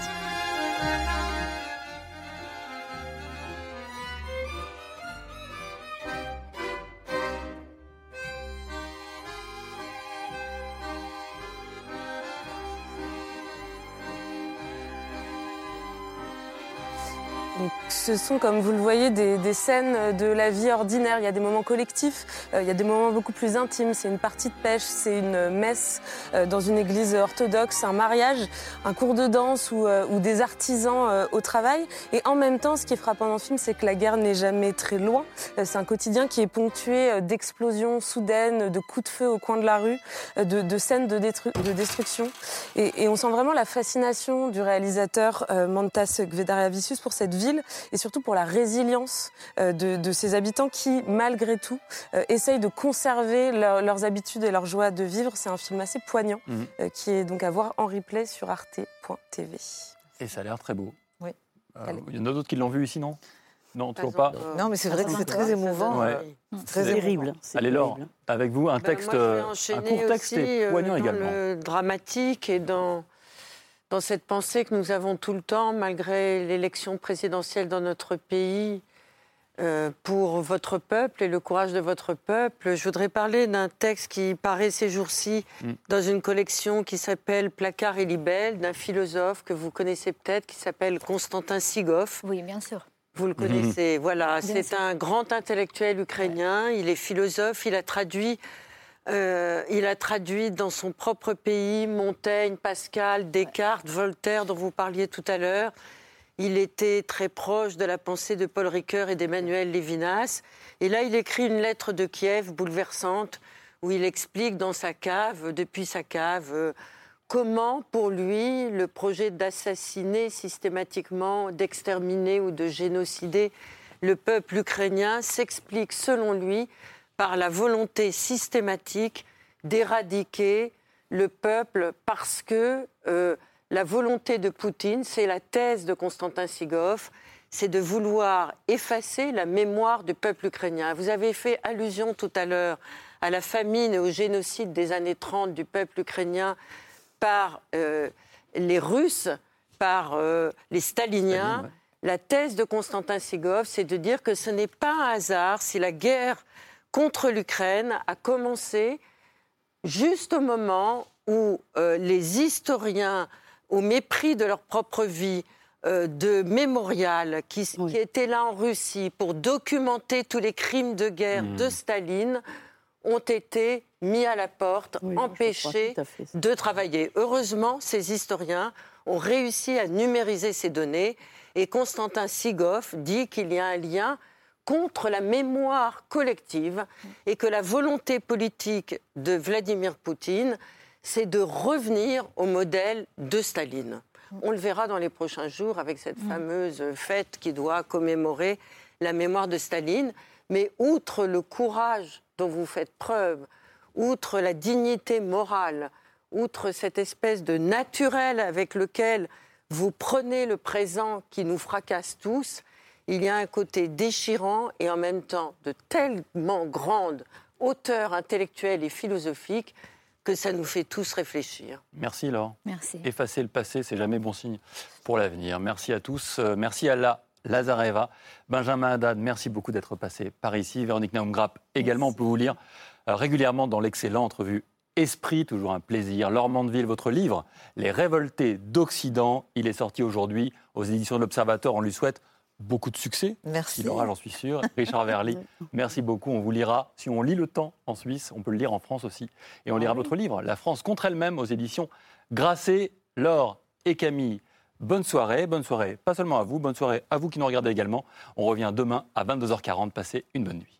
Donc, ce sont, comme vous le voyez, des, des scènes de la vie ordinaire. Il y a des moments collectifs, euh, il y a des moments beaucoup plus intimes. C'est une partie de pêche, c'est une messe euh, dans une église orthodoxe, un mariage, un cours de danse ou, euh, ou des artisans euh, au travail. Et en même temps, ce qui est frappant dans le film, c'est que la guerre n'est jamais très loin. Euh, c'est un quotidien qui est ponctué d'explosions soudaines, de coups de feu au coin de la rue, de, de scènes de, de destruction. Et, et on sent vraiment la fascination du réalisateur Mantas Gvedariavicius pour cette ville et surtout pour la résilience euh, de, de ses habitants qui, malgré tout, euh, essayent de conserver leur- leurs habitudes et leur joie de vivre. C'est un film assez poignant Mhm. euh, qui est donc à voir en replay sur arte.tv. Et ça a l'air très beau. Oui. Euh, il y en a d'autres qui l'ont vu ici, non? Non, toujours pas. Non, mais c'est vrai que c'est très émouvant. Ouais. Très terrible. Allez, Laure, avec vous, un Ben, texte, moi, je vais un court texte aussi, et euh, poignant dans également. le dramatique et dans, dans cette pensée que nous avons tout le temps, malgré l'élection présidentielle dans notre pays, euh, pour votre peuple et le courage de votre peuple. Je voudrais parler d'un texte qui paraît ces jours-ci Mm. dans une collection qui s'appelle Placard et libelle, d'un philosophe que vous connaissez peut-être, qui s'appelle Constantin Sigov. Oui, bien sûr. Vous le Mhm. connaissez, voilà. C'est un grand intellectuel ukrainien. Il est philosophe. Il a traduit, euh, il a traduit dans son propre pays Montaigne, Pascal, Descartes, Voltaire, dont vous parliez tout à l'heure. Il était très proche de la pensée de Paul Ricoeur et d'Emmanuel Lévinas. Et là, il écrit une lettre de Kiev bouleversante où il explique dans sa cave, depuis sa cave, euh, comment, pour lui, le projet d'assassiner systématiquement, d'exterminer ou de génocider le peuple ukrainien s'explique, selon lui, par la volonté systématique d'éradiquer le peuple parce que euh, la volonté de Poutine, c'est la thèse de Constantin Sigov, c'est de vouloir effacer la mémoire du peuple ukrainien. Vous avez fait allusion tout à l'heure à la famine et au génocide des années 30 du peuple ukrainien par euh, les Russes, par euh, les Staliniens. La thèse de Constantin Sigov, c'est de dire que ce n'est pas un hasard si la guerre contre l'Ukraine a commencé juste au moment où euh, les historiens, au mépris de leur propre vie, euh, de mémorial qui, qui étaient là en Russie pour documenter tous les crimes de guerre Mmh. de Staline, ont été mis à la porte, Oui, empêchés fait de travailler. Heureusement, ces historiens ont réussi à numériser ces données et Constantin Sigov dit qu'il y a un lien contre la mémoire collective et que la volonté politique de Vladimir Poutine, c'est de revenir au modèle de Staline. On le verra dans les prochains jours avec cette fameuse fête qui doit commémorer la mémoire de Staline. Mais outre le courage dont vous faites preuve, outre la dignité morale, outre cette espèce de naturel avec lequel vous prenez le présent qui nous fracasse tous, il y a un côté déchirant et en même temps de tellement grande hauteur intellectuelle et philosophique que ça nous fait tous réfléchir. Merci Laure. Merci. Effacer le passé, c'est jamais bon signe pour l'avenir. Merci à tous. Euh, Merci à la Lazareva. Benjamin Haddad, merci beaucoup d'être passé par ici. Véronique Naumgrapp également, on peut vous lire euh, régulièrement dans l'excellente revue Esprit, toujours un plaisir. Laure Mandeville, votre livre, Les révoltés d'Occident, il est sorti aujourd'hui aux éditions de l'Observateur. On lui souhaite beaucoup de succès. Merci. Il aura, j'en suis sûr. Richard Verly, merci beaucoup. On vous lira. Si on lit le temps en Suisse, on peut le lire en France aussi. Et on lira votre livre, La France contre elle-même, aux éditions Grasset, Laure et Camille. Bonne soirée, bonne soirée, pas seulement à vous, bonne soirée à vous qui nous regardez également. On revient demain à 22h40. Passez une bonne nuit.